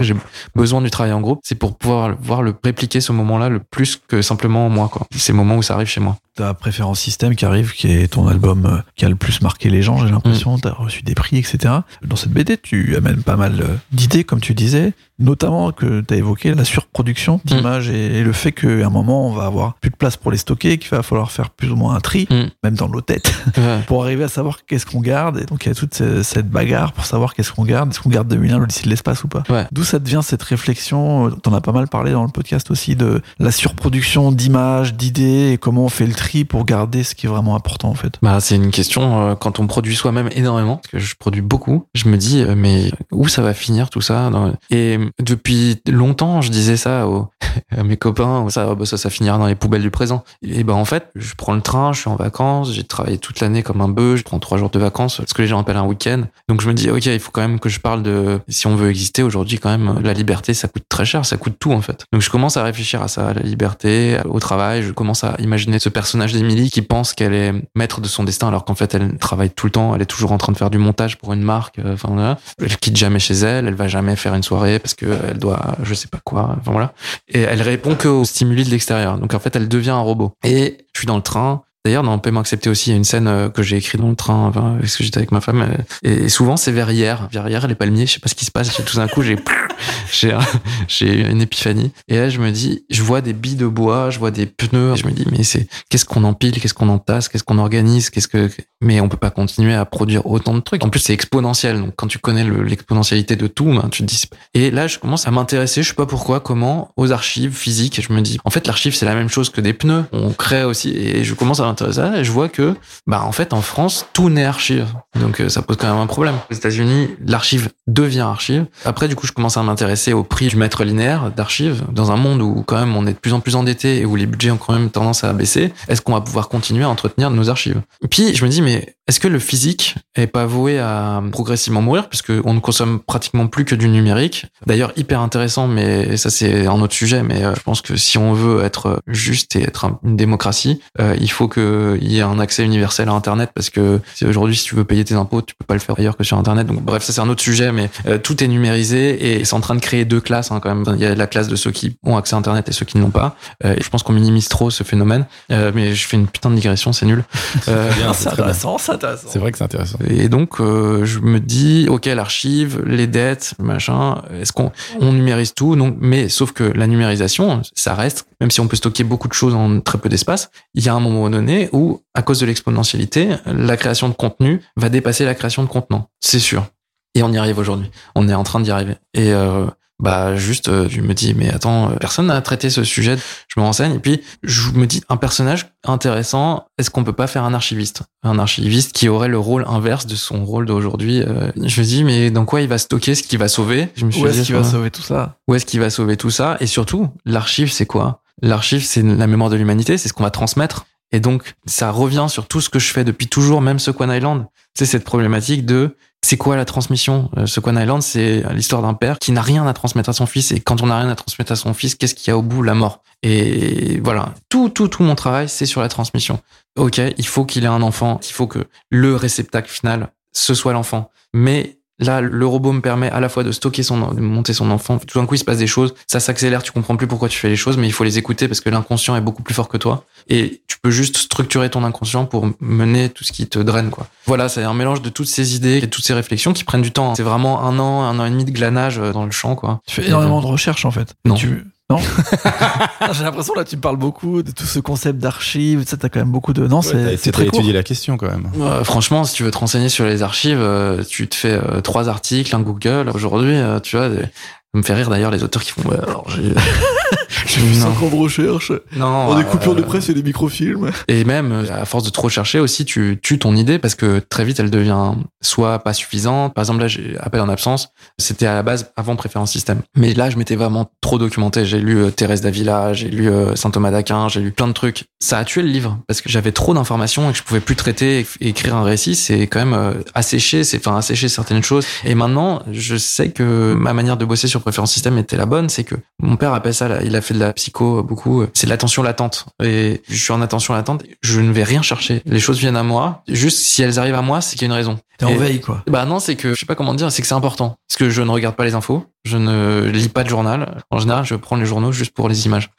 J'ai besoin du travail en c'est pour pouvoir voir le répliquer ce moment-là le plus que simplement moi, quoi. Ces moments où ça arrive chez moi. Ta préférence système qui arrive, qui est ton album euh, qui a le plus marqué les gens, j'ai l'impression. T'as reçu des prix, etc. Dans cette BD, tu amènes pas mal euh, d'idées, comme tu disais, notamment que tu as évoqué la surproduction d'images et, le fait qu'à un moment, on va avoir plus de place pour les stocker, qu'il va falloir faire plus ou moins un tri, Mm. même dans nos têtes, pour arriver à savoir qu'est-ce qu'on garde. Et donc, il y a toute ce- cette bagarre pour savoir qu'est-ce qu'on garde. Est-ce qu'on garde 2001, l'Odyssée de l'espace ou pas? Ouais. D'où ça devient cette réflexion, euh, t'en as pas mal parlé dans le podcast aussi, de la surproduction d'images, d'idées, et comment on fait le pour garder ce qui est vraiment important en fait. Bah, c'est une question, euh, quand on produit soi-même énormément, parce que je produis beaucoup, je me dis, euh, mais où ça va finir tout ça Et depuis longtemps, je disais ça à mes copains, ça, bah, ça, ça finira dans les poubelles du présent. Et ben en fait, je prends le train, je suis en vacances, j'ai travaillé toute l'année comme un bœuf, je prends trois jours de vacances, ce que les gens appellent un week-end. Donc je me dis, ok, il faut quand même que je parle de, si on veut exister aujourd'hui, quand même, la liberté, ça coûte très cher, ça coûte tout en fait. Donc je commence à réfléchir à ça, à la liberté, au travail, je commence à imaginer ce personnage d'Émilie qui pense qu'elle est maître de son destin alors qu'en fait elle travaille tout le temps, elle est toujours en train de faire du montage pour une marque, euh, enfin voilà. Elle quitte jamais chez elle, elle va jamais faire une soirée parce que elle doit, je sais pas quoi, enfin voilà. Et elle répond que aux stimuli de l'extérieur. Donc en fait elle devient un robot. Et je suis dans le train, D'ailleurs, dans Paiement accepté aussi, il y a une scène euh, que j'ai écrite dans le train, parce que j'étais avec ma femme. euh, Et souvent, c'est. Vers hier, les palmiers, je sais pas ce qui se passe. Tout d'un coup, j'ai, j'ai, une épiphanie. Et là, je me dis, je vois des billes de bois, je vois des pneus. Et je me dis, mais c'est, qu'est-ce qu'on empile, qu'est-ce qu'on entasse, qu'est-ce qu'on organise, qu'est-ce que, mais on peut pas continuer à produire autant de trucs. En plus, c'est exponentiel. Donc, quand tu connais le- l'exponentialité de tout, ben, tu te dis, et là, je commence à m'intéresser, je sais pas pourquoi, comment, aux archives physiques. Et je me dis, en fait, l'archive, c'est la même chose que des pneus. On crée aussi, et je commence à et je vois que, bah, en fait, en France, tout n'est archive. Donc, euh, ça pose quand même un problème. Aux États-Unis, l'archive devient archive. Après, du coup, je commence à m'intéresser au prix du mètre linéaire d'archives dans un monde où, quand même, on est de plus en plus endetté et où les budgets ont quand même tendance à baisser. Est-ce qu'on va pouvoir continuer à entretenir nos archives? Puis, je me dis, mais est-ce que le physique est pas voué à progressivement mourir puisque on ne consomme pratiquement plus que du numérique? D'ailleurs, hyper intéressant, mais ça c'est un autre sujet. Mais euh, je pense que si on veut être juste et être un- une démocratie, euh, il faut qu'il y ait un accès universel à Internet parce que si aujourd'hui, si tu veux payer tes impôts, tu peux pas le faire ailleurs que sur Internet. Donc bref, ça c'est un autre sujet, mais euh, tout est numérisé et c'est en train de créer deux classes hein, quand même. Il y a la classe de ceux qui ont accès à Internet et ceux qui ne l'ont pas. Euh, et je pense qu'on minimise trop ce phénomène. Euh, mais je fais une putain de digression, c'est nul. Euh, Bien, c'est intéressant, c'est intéressant. C'est vrai que c'est intéressant. et donc, euh, je me dis, ok, l'archive, les dettes, machin, est-ce qu'on on numérise tout? Donc, Mais sauf que la numérisation, ça reste, même si on peut stocker beaucoup de choses en très peu d'espace, il y a un moment donné où, à cause de l'exponentialité, la création de contenu va dépasser la création de contenant. C'est sûr. Et on y arrive aujourd'hui. On est en train d'y arriver. Et euh, bah juste, euh, je me dis, mais attends, euh, personne n'a traité ce sujet. Je me renseigne et puis je me dis, un personnage intéressant, est-ce qu'on peut pas faire un archiviste? Un archiviste qui aurait le rôle inverse de son rôle d'aujourd'hui. euh, je me dis, mais dans quoi il va stocker ce qu'il va sauver? Je me suis Où est-ce qu'il va ouais. sauver tout ça? Où est-ce qu'il va sauver tout ça? Et surtout, l'archive, c'est quoi? L'archive, c'est la mémoire de l'humanité, c'est ce qu'on va transmettre. Et donc, ça revient sur tout ce que je fais depuis toujours, même Sequan Island. C'est cette problématique de c'est quoi la transmission Euh, Sequan Island, c'est l'histoire d'un père qui n'a rien à transmettre à son fils. Et quand on n'a rien à transmettre à son fils, qu'est-ce qu'il y a au bout? La mort. Et voilà, tout, tout, tout mon travail, c'est sur la transmission. Ok, il faut qu'il ait un enfant, il faut que le réceptacle final, ce soit l'enfant. Mais Là, le robot me permet à la fois de stocker son, de monter son enfant. Tout d'un coup, il se passe des choses. Ça s'accélère. Tu comprends plus pourquoi tu fais les choses, mais il faut les écouter parce que l'inconscient est beaucoup plus fort que toi. Et tu peux juste structurer ton inconscient pour mener tout ce qui te draine, quoi. Voilà, c'est un mélange de toutes ces idées et de toutes ces réflexions qui prennent du temps. C'est vraiment un an, un an et demi de glanage euh, dans le champ, quoi. Tu fais énormément de recherches en fait. Non. Tu... Non J'ai l'impression là tu me parles beaucoup de tout ce concept d'archives, tu sais, t'as quand même beaucoup de... Non, Ouais, c'est essayé c'est de très étudier la question quand même. Euh, franchement, si tu veux te renseigner sur les archives, euh, tu te fais euh, trois articles, un Google. Aujourd'hui, euh, tu vois, des- me fait rire d'ailleurs les auteurs qui font. Ouais, alors j'ai. J'ai fait Non. 5 ans de recherche, Non. en des euh, coupures de presse et des microfilms. Et même, euh, à force de trop chercher aussi, tu tues ton idée parce que très vite, elle devient soit pas suffisante. Par exemple, là, j'ai appel en absence. C'était à la base avant préférence système. Mais là, je m'étais vraiment trop documenté. J'ai lu euh, Thérèse d'Avila, j'ai lu euh, Saint Thomas d'Aquin, j'ai lu plein de trucs. Ça a tué le livre parce que j'avais trop d'informations et que je pouvais plus traiter et écrire un récit. C'est quand même euh, assécher, c'est enfin assécher certaines choses. Et maintenant, je sais que ma manière de bosser sur préférence système était la bonne. C'est que mon père appelle ça, là, il a fait de la psycho beaucoup. C'est l'attention latente. Et je suis en attention latente. Je ne vais rien chercher. Les choses viennent à moi. Juste si elles arrivent à moi, c'est qu'il y a une raison. T'es en veille quoi. bah non, c'est que je sais pas comment dire, c'est que c'est important. Parce que je ne regarde pas les infos, je ne lis pas de journal. En général, je prends les journaux juste pour les images.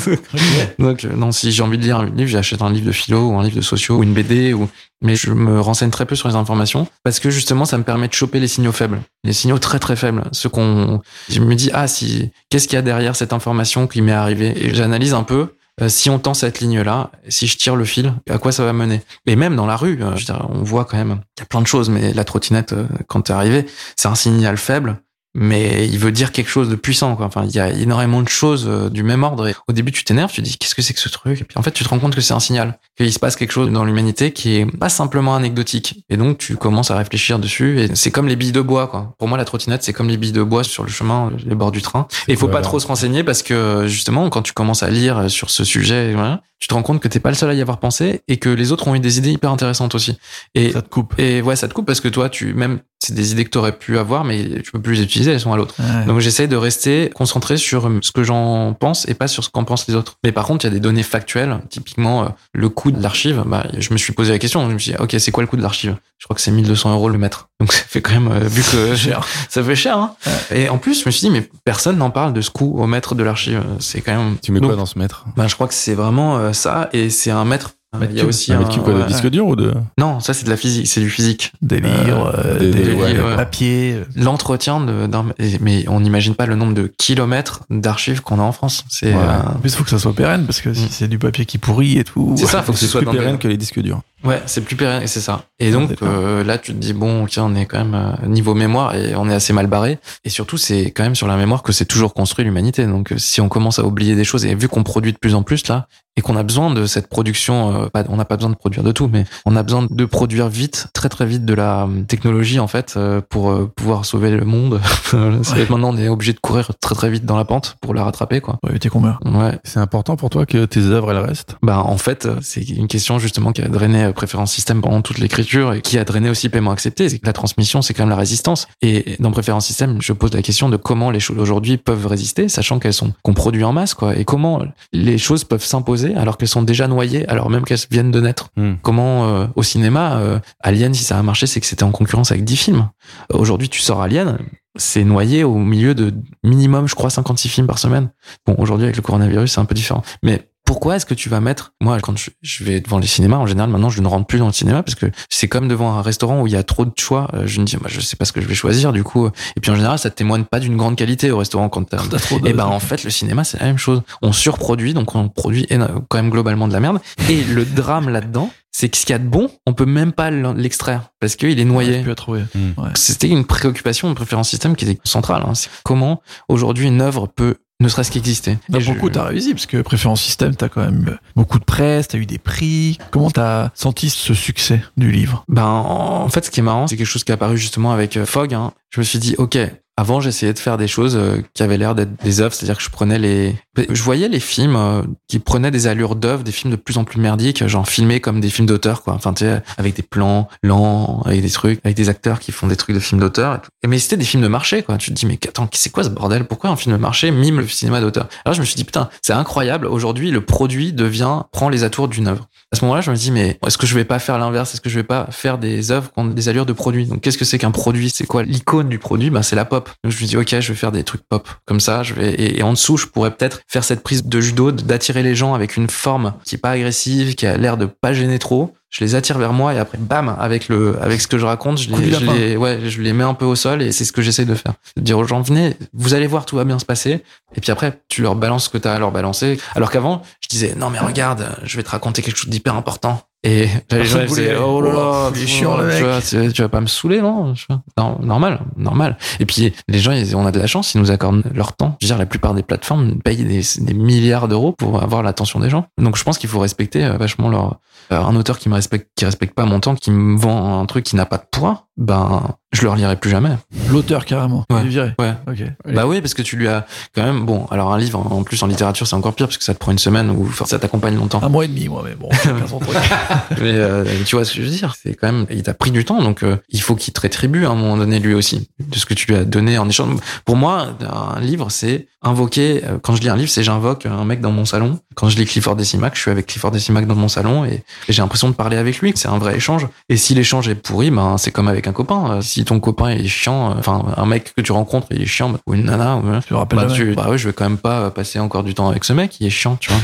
Donc euh, non, si j'ai envie de lire un livre, j'achète un livre de philo ou un livre de sociaux ou une BD ou mais je me renseigne très peu sur les informations parce que justement ça me permet de choper les signaux faibles, les signaux très très faibles, ceux qu'on je me dis ah si qu'est-ce qu'il y a derrière cette information qui m'est arrivée? Et j'analyse un peu euh, si on tend cette ligne-là, si je tire le fil, à quoi ça va mener? Et même dans la rue, euh, on voit quand même, il y a plein de choses, mais la trottinette, euh, quand t'es arrivé, c'est un signal faible, mais il veut dire quelque chose de puissant. Quoi. Enfin, il y a énormément de choses euh, du même ordre. Et au début, tu t'énerves, tu te dis qu'est-ce que c'est que ce truc? Et puis en fait, tu te rends compte que c'est un signal, qu'il se passe quelque chose dans l'humanité qui est pas simplement anecdotique. Et donc, tu commences à réfléchir dessus. Et c'est comme les billes de bois. Quoi. Pour moi, la trottinette, c'est comme les billes de bois sur le chemin, les bords du train. Et il faut pas trop se renseigner parce que justement, quand tu commences à lire sur ce sujet, voilà, tu te rends compte que t'es pas le seul à y avoir pensé et que les autres ont eu des idées hyper intéressantes aussi. Et Ça te coupe. et ouais, ça te coupe parce que toi, tu même c'est des idées que tu aurais pu avoir, mais tu peux plus les utiliser, elles sont à l'autre. Ouais. Donc j'essaye de rester concentré sur ce que j'en pense et pas sur ce qu'en pensent les autres. Mais par contre, il y a des données factuelles. Typiquement, euh, le coût de l'archive. Bah, je me suis posé la question. Je me suis dit, ok, c'est quoi le coût de l'archive? Je crois que c'est 1200 euros le mètre. Donc ça fait quand même euh, vu que Cher. ça fait cher. Hein et en plus, je me suis dit, mais personne n'en parle de ce coût au mètre de l'archive. C'est quand même. Tu mets Donc, quoi dans ce mètre? Bah, je crois que c'est vraiment euh, ça, et c'est un mètre Il y a aussi un- quoi, de disque dur ou de Non, ça c'est de la physique, c'est du physique. Des livres, euh, des- des, des- ouais, ouais. papiers. euh. L'entretien de, d'un- mais on n'imagine pas le nombre de kilomètres d'archives qu'on a en France. C'est, euh, En plus, il faut que ça soit pérenne parce que si Mm. c'est du papier qui pourrit et tout. C'est ça, faut que ce soit plus dans des- pérenne que les disques durs Ouais, c'est plus pérenne, et c'est ça. Et donc euh, là, tu te dis bon, ok, on est quand même euh, niveau mémoire et on est assez mal barré. Et surtout, c'est quand même sur la mémoire que c'est toujours construit l'humanité. Donc euh, si on commence à oublier des choses et vu qu'on produit de plus en plus là et qu'on a besoin de cette production, euh, pas, on n'a pas besoin de produire de tout, mais on a besoin de produire vite, très très vite de la euh, technologie en fait euh, pour pouvoir sauver le monde. C'est- Maintenant, on est obligé de courir très très vite dans la pente pour la rattraper quoi. Ouais, t'es combien Ouais, c'est important pour toi que tes œuvres elles restent? Bah en fait, c'est une question justement qui a drainé Préférence Système pendant toute l'écriture et qui a drainé aussi Paiement Accepté. La transmission, c'est quand même la résistance. Et dans Préférence Système, je pose la question de comment les choses aujourd'hui peuvent résister, sachant qu'elles sont qu'on produit en masse, quoi. Et comment les choses peuvent s'imposer alors qu'elles sont déjà noyées, alors même qu'elles viennent de naître. Hmm. Comment euh, au cinéma, euh, Alien, si ça a marché, c'est que c'était en concurrence avec 10 films. Aujourd'hui, tu sors Alien, c'est noyé au milieu de minimum, je crois, 56 films par semaine. Bon, aujourd'hui, avec le coronavirus, c'est un peu différent. Mais pourquoi est-ce que tu vas mettre moi quand je, vais devant les cinémas en général maintenant je ne rentre plus dans le cinéma parce que c'est comme devant un restaurant où il y a trop de choix euh, je me dis moi je sais pas ce que je vais choisir du coup et puis en général ça témoigne pas d'une grande qualité au restaurant quand t'as T'as trop de- et ben en fait le cinéma c'est la même chose. On surproduit donc on produit quand même globalement de la merde. Et le drame là-dedans, c'est que ce qu'il y a de bon, on peut même pas l'extraire parce qu'il est noyé. Hmm. Ouais. C'était une préoccupation de préférence système qui était centrale. Hein. C'est comment aujourd'hui une œuvre peut ne serait-ce qu'exister. Bah, Et je- beaucoup, t'as réussi, parce que Préférence Système, t'as quand même euh, beaucoup de presse, t'as eu des prix. Comment t'as senti ce succès du livre? Ben, en fait, ce qui est marrant, c'est quelque chose qui est apparu justement avec euh, Fogg. hein. Je me suis dit, ok, avant, j'essayais de faire des choses euh, qui avaient l'air d'être des œuvres, c'est-à-dire que je prenais les, je voyais les films euh, qui prenaient des allures d'œuvres, des films de plus en plus merdiques, genre filmés comme des films d'auteur, quoi. Enfin, tu sais, avec des plans lents, avec des trucs, avec des acteurs qui font des trucs de films d'auteur. mais c'était des films de marché, quoi. Tu te dis, mais attends, c'est quoi ce bordel? Pourquoi un film de marché mime le cinéma d'auteur? Alors je me suis dit, putain, c'est incroyable. Aujourd'hui, le produit devient, prend les atours d'une œuvre. À ce moment-là, je me dis, mais est-ce que je vais pas faire l'inverse? Est-ce que je vais pas faire des œuvres qui ont des allures de produit? Donc, qu'est-ce que c'est qu'un produit? C'est quoi l'icône du produit? Ben, c'est la pop. Donc, je me dis, ok, je vais faire des trucs pop comme ça. Je vais et, et en dessous, je pourrais peut-être faire cette prise de judo, d'attirer les gens avec une forme qui est pas agressive, qui a l'air de pas gêner trop. Je les attire vers moi et après, bam, avec le, avec ce que je raconte, je les, je les, ouais, je les mets un peu au sol et c'est ce que j'essaie de faire. De dire aux gens, venez, vous allez voir, tout va bien se passer. Et puis après, tu leur balances ce que tu as à leur balancer. Alors qu'avant, je disais, non, mais regarde, je vais te raconter quelque chose d'hyper important. Et les gens, disaient, oh là là, chiant, le tu mec. vois, tu, tu vas pas me saouler, non? Non, normal, normal. Et puis, les gens, ils- on a de la chance, ils nous accordent leur temps. Je veux dire, la plupart des plateformes payent des, des milliards d'euros pour avoir l'attention des gens. Donc, je pense qu'il faut respecter euh, vachement leur, euh, un auteur qui me respecte, qui respecte pas mon temps, qui me vend un truc qui n'a pas de poids, ben, je le relirai plus jamais. L'auteur, carrément. Ouais. Il est viré. Ouais. Ok. Bah oui, parce que tu lui as quand même, bon, alors un livre, en plus en littérature, c'est encore pire parce que ça te prend une semaine ou enfin, ça t'accompagne longtemps. Un mois et demi, moi, mais bon. Mais euh, tu vois ce que je veux dire, c'est quand même, il t'a pris du temps, donc euh, il faut qu'il te rétribue à un moment donné lui aussi de ce que tu lui as donné en échange. Pour moi, un livre, c'est invoquer. euh, Quand je lis un livre, c'est j'invoque un mec dans mon salon. Quand je lis Clifford Decimac, je suis avec Clifford Decimac dans mon salon et, et j'ai l'impression de parler avec lui. C'est un vrai échange. Et si l'échange est pourri, ben c'est comme avec un copain. Euh, Si ton copain est chiant, euh, enfin un mec que tu rencontres il est chiant bah, ou une nana, ou, Je me rappelle bah, tu, bah oui, je vais quand même pas passer encore du temps avec ce mec. Il est chiant, tu vois.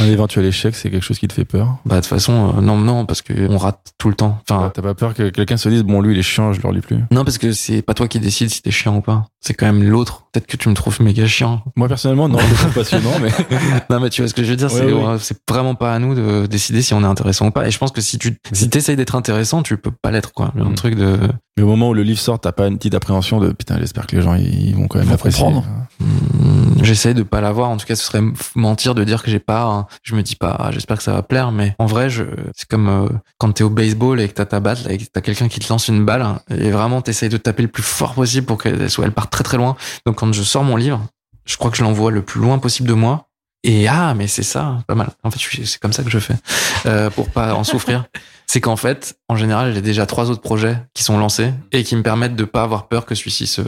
Un éventuel échec, c'est quelque chose qui te fait peur bah de toute façon, euh, non, non, parce que on rate tout le temps. Enfin, T'as pas peur que quelqu'un se dise, bon, lui, il est chiant, je le relis plus Non, parce que c'est pas toi qui décides si t'es chiant ou pas. C'est quand même l'autre. Peut-être que tu me trouves méga chiant. Moi, personnellement, non, c'est passionnant, mais non, mais tu vois ce que je veux dire. Ouais, c'est ouais. euh, c'est vraiment pas à nous de décider si on est intéressant ou pas. Et je pense que si tu si t'essayes d'être intéressant, tu peux pas l'être, quoi. Un Mm. truc de. Mais au moment où le livre sort, t'as pas une petite appréhension de putain, j'espère que les gens ils vont quand même comprendre. Hmm, J'essaye de pas l'avoir. En tout cas, ce serait mentir de dire que j'ai pas. hein. Je me dis pas. ah, J'espère que ça va plaire. Mais en vrai, je c'est comme euh, quand t'es au baseball et que t'as ta batte et que t'as quelqu'un qui te lance une balle hein, et vraiment t'essayes de taper le plus fort possible pour qu'elle soit elle parte très très loin. Donc quand je sors mon livre, je crois que je l'envoie le plus loin possible de moi. Et ah, mais c'est ça, pas mal. En fait, c'est comme ça que je fais euh, pour pas en souffrir. C'est qu'en fait, en général, j'ai déjà trois autres projets qui sont lancés et qui me permettent de pas avoir peur que celui-ci se.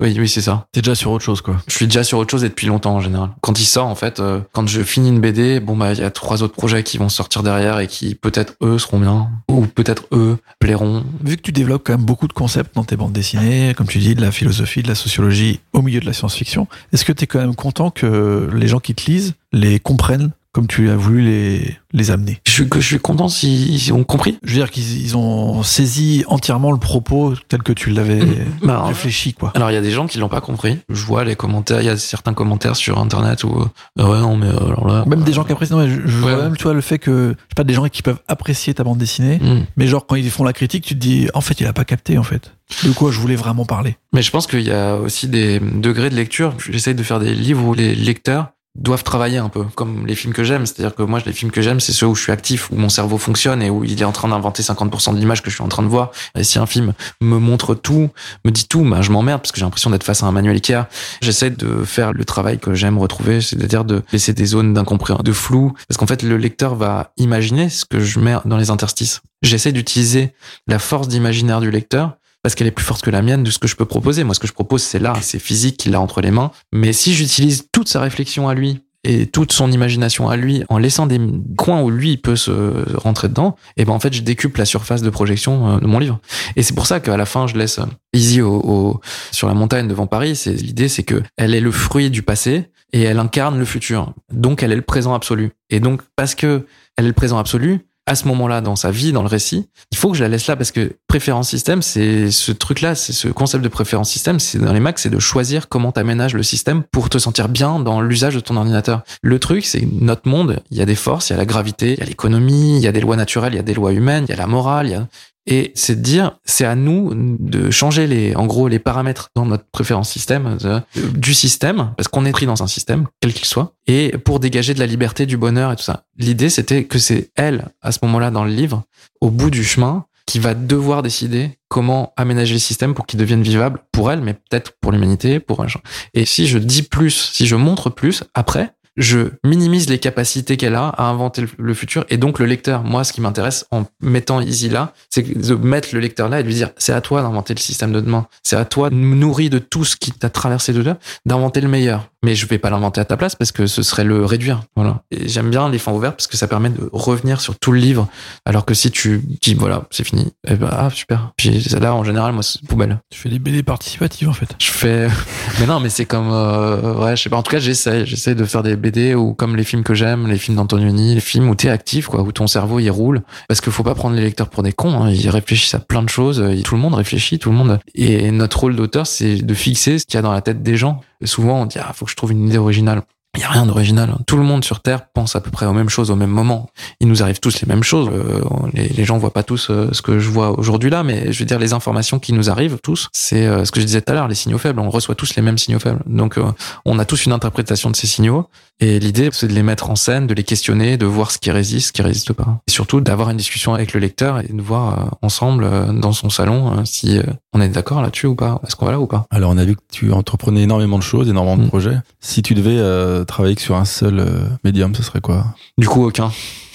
Oui, oui, c'est ça. T'es déjà sur autre chose, quoi. Je suis déjà sur autre chose et depuis longtemps en général. Quand il sort, en fait, euh, quand je finis une BD, bon bah il y a trois autres projets qui vont sortir derrière et qui peut-être eux seront bien ou peut-être eux plairont. Vu que tu développes quand même beaucoup de concepts dans tes bandes dessinées, comme tu dis, de la philosophie, de la sociologie au milieu de la science-fiction, est-ce que tu es quand même content que les gens qui te lisent les comprennent comme tu as voulu les, les amener. Je suis, je suis content s'ils ont compris. Je veux dire qu'ils ils ont saisi entièrement le propos tel que tu l'avais Bah, réfléchi, quoi. Alors il y a des gens qui l'ont pas compris. Je vois les commentaires, il y a certains commentaires sur internet où euh, ouais non mais euh, alors là Même des gens qui apprécient. Non, mais je, je vois même, tu vois, le fait que, je sais pas, des gens qui peuvent apprécier ta bande dessinée, Hmm. mais genre, quand ils font la critique, tu te dis, en fait, il a pas capté, en fait. De quoi je voulais vraiment parler. Mais je pense qu'il y a aussi des degrés de lecture. J'essaye de faire des livres où les lecteurs doivent travailler un peu, comme les films que j'aime. C'est-à-dire que moi, les films que j'aime, c'est ceux où je suis actif, où mon cerveau fonctionne et où il est en train d'inventer 50% de l'image que je suis en train de voir. Et si un film me montre tout, me dit tout, bah, je m'emmerde parce que j'ai l'impression d'être face à un manuel Ikea. J'essaie de faire le travail que j'aime retrouver, c'est-à-dire de laisser des zones d'incompréhension, de flou, parce qu'en fait, le lecteur va imaginer ce que je mets dans les interstices. J'essaie d'utiliser la force d'imaginaire du lecteur parce qu'elle est plus forte que la mienne de ce que je peux proposer. Moi, ce que je propose, c'est là, c'est physique, qu'il a entre les mains. Mais si j'utilise toute sa réflexion à lui et toute son imagination à lui, en laissant des coins où lui il peut se rentrer dedans, et ben en fait, je décuple la surface de projection euh, de mon livre. Et c'est pour ça qu'à la fin, je laisse euh, Izzy au, au- sur la montagne devant Paris. C'est l'idée, c'est que elle est le fruit du passé et elle incarne le futur. Donc, elle est le présent absolu. Et donc, parce que elle est le présent absolu, à ce moment-là dans sa vie, dans le récit, il faut que je la laisse là parce que préférence système, c'est ce truc-là, c'est ce concept de préférence système, c'est dans les Macs, c'est de choisir comment t'aménages le système pour te sentir bien dans l'usage de ton ordinateur. Le truc, c'est notre monde, il y a des forces, il y a la gravité, il y a l'économie, il y a des lois naturelles, il y a des lois humaines, il y a la morale, il y a et c'est de dire, c'est à nous de changer les, en gros, les paramètres dans notre préférence système, euh, du système, parce qu'on est pris dans un système, quel qu'il soit, et pour dégager de la liberté, du bonheur et tout ça. L'idée, c'était que c'est elle, à ce moment-là, dans le livre, au bout du chemin, qui va devoir décider comment aménager le système pour qu'il devienne vivable pour elle, mais peut-être pour l'humanité, pour un genre. Et si je dis plus, si je montre plus, après, je minimise les capacités qu'elle a à inventer le- futur et donc le lecteur. Moi, ce qui m'intéresse en mettant Easy là, c'est de mettre le lecteur là et de lui dire c'est à toi d'inventer le système de demain. C'est à toi, nourri de tout ce qui t'a traversé de là, d'inventer le meilleur. Mais je vais pas l'inventer à ta place parce que ce serait le réduire. Voilà. Et j'aime bien les fins ouvertes parce que ça permet de revenir sur tout le livre. Alors que si tu dis voilà, c'est fini, eh ben, ah, super. Puis là, en général, moi, c'est poubelle. Tu fais des BD participatives, en fait. Je fais, mais non, mais c'est comme, euh, ouais, je sais pas. En tout cas, j'essaie, j'essaie de faire des BD ou comme les films que j'aime, les films d'Antonioni, les films où t'es actif, quoi, où ton cerveau il roule. Parce qu'il faut pas prendre les lecteurs pour des cons. Hein, ils réfléchissent à plein de choses. Tout le monde réfléchit, tout le monde. Et notre rôle d'auteur, c'est de fixer ce qu'il y a dans la tête des gens. Souvent, on dit, ah, faut que je trouve une idée originale. Il y a rien d'original. Tout le monde sur Terre pense à peu près aux mêmes choses au même moment. Il nous arrive tous les mêmes choses. Euh, les, les gens voient pas tous euh, ce que je vois aujourd'hui là, mais je veux dire les informations qui nous arrivent tous, c'est euh, ce que je disais tout à l'heure, les signaux faibles. On reçoit tous les mêmes signaux faibles. Donc on a tous une interprétation de ces signaux. Et l'idée, c'est de les mettre en scène, de les questionner, de voir ce qui résiste, ce qui résiste pas. Et surtout d'avoir une discussion avec le lecteur et de voir ensemble dans son salon si on est d'accord là-dessus ou pas. Est-ce qu'on va là ou pas? Alors, on a vu que tu entreprenais énormément de choses, énormément de Mm. projets. Si tu devais euh, travailler que sur un seul euh, médium, ce serait quoi Du coup, aucun.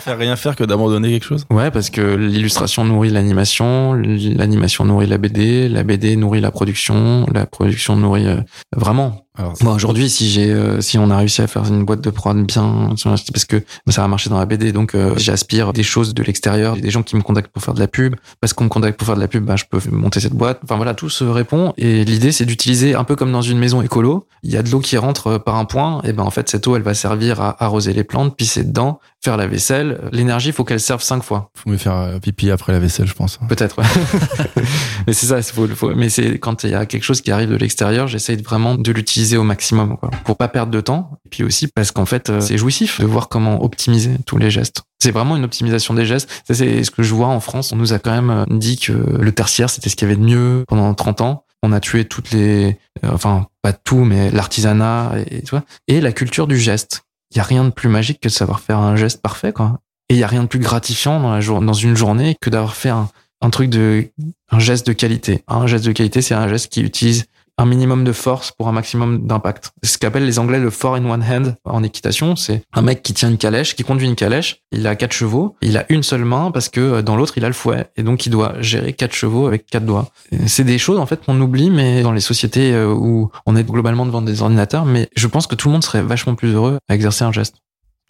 Faire rien faire que d'abandonner quelque chose Ouais, parce que l'illustration nourrit l'animation, l'animation nourrit la BD, la BD nourrit la production, la production nourrit euh, vraiment. Alors, Moi aujourd'hui, si j'ai, euh, si on a réussi à faire une boîte de prod bien, parce que ça a marché dans la BD, donc euh, j'aspire des choses de l'extérieur, des gens qui me contactent pour faire de la pub, parce qu'on me contacte pour faire de la pub, bah, je peux monter cette boîte. Enfin voilà, tout se répond. Et l'idée, c'est d'utiliser un peu comme dans une maison écolo. Il y a de l'eau qui rentre euh, par un point, et ben en fait cette eau, elle va servir à arroser les plantes, pisser dedans, faire la vaisselle. L'énergie, faut qu'elle serve cinq fois. faut mieux faire pipi après la vaisselle, je pense. Peut-être, ouais. mais c'est ça, faut, faut- mais c'est quand il y a quelque chose qui arrive de l'extérieur, j'essaye vraiment de l'utiliser au maximum, quoi, pour pas perdre de temps. Et puis aussi parce qu'en fait, euh, c'est jouissif de voir comment optimiser tous les gestes. C'est vraiment une optimisation des gestes. C'est ce que je vois en France. On nous a quand même euh, dit que le tertiaire, c'était ce qu'il y avait de mieux pendant 30 ans. On a tué toutes les, euh, enfin, pas tout, mais l'artisanat et, vois. Et la culture du geste. Il y a rien de plus magique que de savoir faire un geste parfait, quoi. Et il y a rien de plus gratifiant dans la dans une journée que d'avoir fait un, un truc de, un geste de qualité. Un geste de qualité, c'est un geste qui utilise un minimum de force pour un maximum d'impact. C'est ce qu'appellent les Anglais le four in one hand en équitation. C'est un mec qui tient une calèche, qui conduit une calèche. Il a quatre chevaux. Il a une seule main parce que euh, dans l'autre, il a le fouet. Et donc, il doit gérer quatre chevaux avec quatre doigts. C'est des choses, en fait, qu'on oublie, mais dans les sociétés euh, où on est globalement devant des ordinateurs. Mais je pense que tout le monde serait vachement plus heureux à exercer un geste.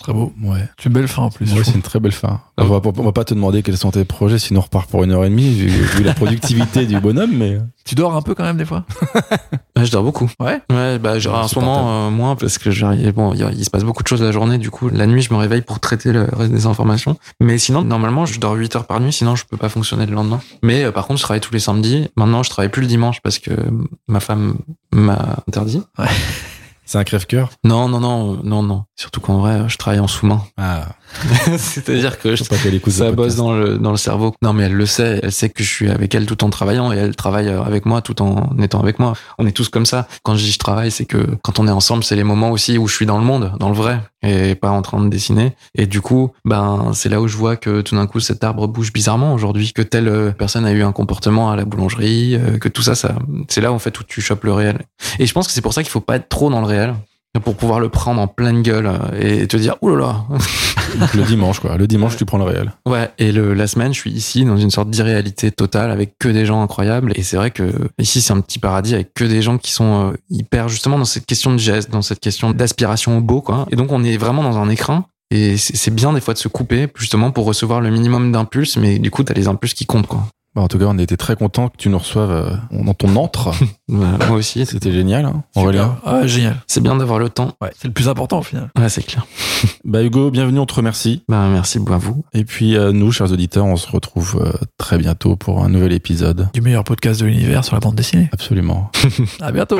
Très beau. Ouais. C'est une belle fin en plus. Ouais, c'est une très belle fin. On va, on va pas te demander quels sont tes projets, sinon on repart pour une heure et demie, vu, vu la productivité du bonhomme, mais. Tu dors un peu quand même des fois? Ouais, je dors beaucoup. Ouais? Ouais, bah, genre, en ce moment, euh, moins, parce que bon, il se passe beaucoup de choses la journée, du coup, la nuit, je me réveille pour traiter le reste des informations. Mais sinon, normalement, je dors 8 heures par nuit, sinon, je peux pas fonctionner le lendemain. Mais, euh, par contre, je travaille tous les samedis. Maintenant, je travaille plus le dimanche parce que ma femme m'a interdit. C'est un crève-cœur? Non, non, non, euh, non, non. Surtout qu'en vrai, je travaille en sous-main. Ah. C'est-à-dire que je pas qu'elle ça bosse dans le, dans le cerveau. Non, mais elle le sait. Elle sait que je suis avec elle tout en travaillant et elle travaille euh, avec moi tout en étant avec moi. On est tous comme ça. Quand je dis je travaille, c'est que quand on est ensemble, c'est les moments aussi où je suis dans le monde, dans le vrai et pas en train de dessiner. Et du coup, ben, c'est là où je vois que tout d'un coup, cet arbre bouge bizarrement aujourd'hui, que telle euh, personne a eu un comportement à la boulangerie, que tout ça, ça, c'est là en fait où tu chopes le réel. Et je pense que c'est pour ça qu'il faut pas être trop dans le réel. Pour pouvoir le prendre en pleine gueule euh, et te dire, oh là là, Donc, le dimanche, quoi. Le dimanche, tu prends le réel. Ouais, et le, la semaine, je suis ici dans une sorte d'irréalité totale avec que des gens incroyables. Et c'est vrai que ici, c'est un petit paradis avec que des gens qui sont euh, hyper justement dans cette question de geste, dans cette question d'aspiration au beau, quoi. Et donc, on est vraiment dans un écrin. Et c'est c'est bien des fois de se couper, justement, pour recevoir le minimum d'impulses, mais du coup, t'as les impulses qui comptent, quoi. Bah, en tout cas, on était très content que tu nous reçoives euh, dans ton antre. Voilà, moi aussi, C'était génial, hein. Aurélien. Ah, génial. c'est bien d'avoir le temps. Ouais, c'est le plus important au final. Ouais, c'est clair. Bah, Hugo, bienvenue, on te remercie. Bah, merci beaucoup à vous. Et puis, euh, nous, chers auditeurs, on se retrouve euh, très bientôt pour un nouvel épisode. Du meilleur podcast de l'univers sur la bande dessinée. Absolument. À bientôt.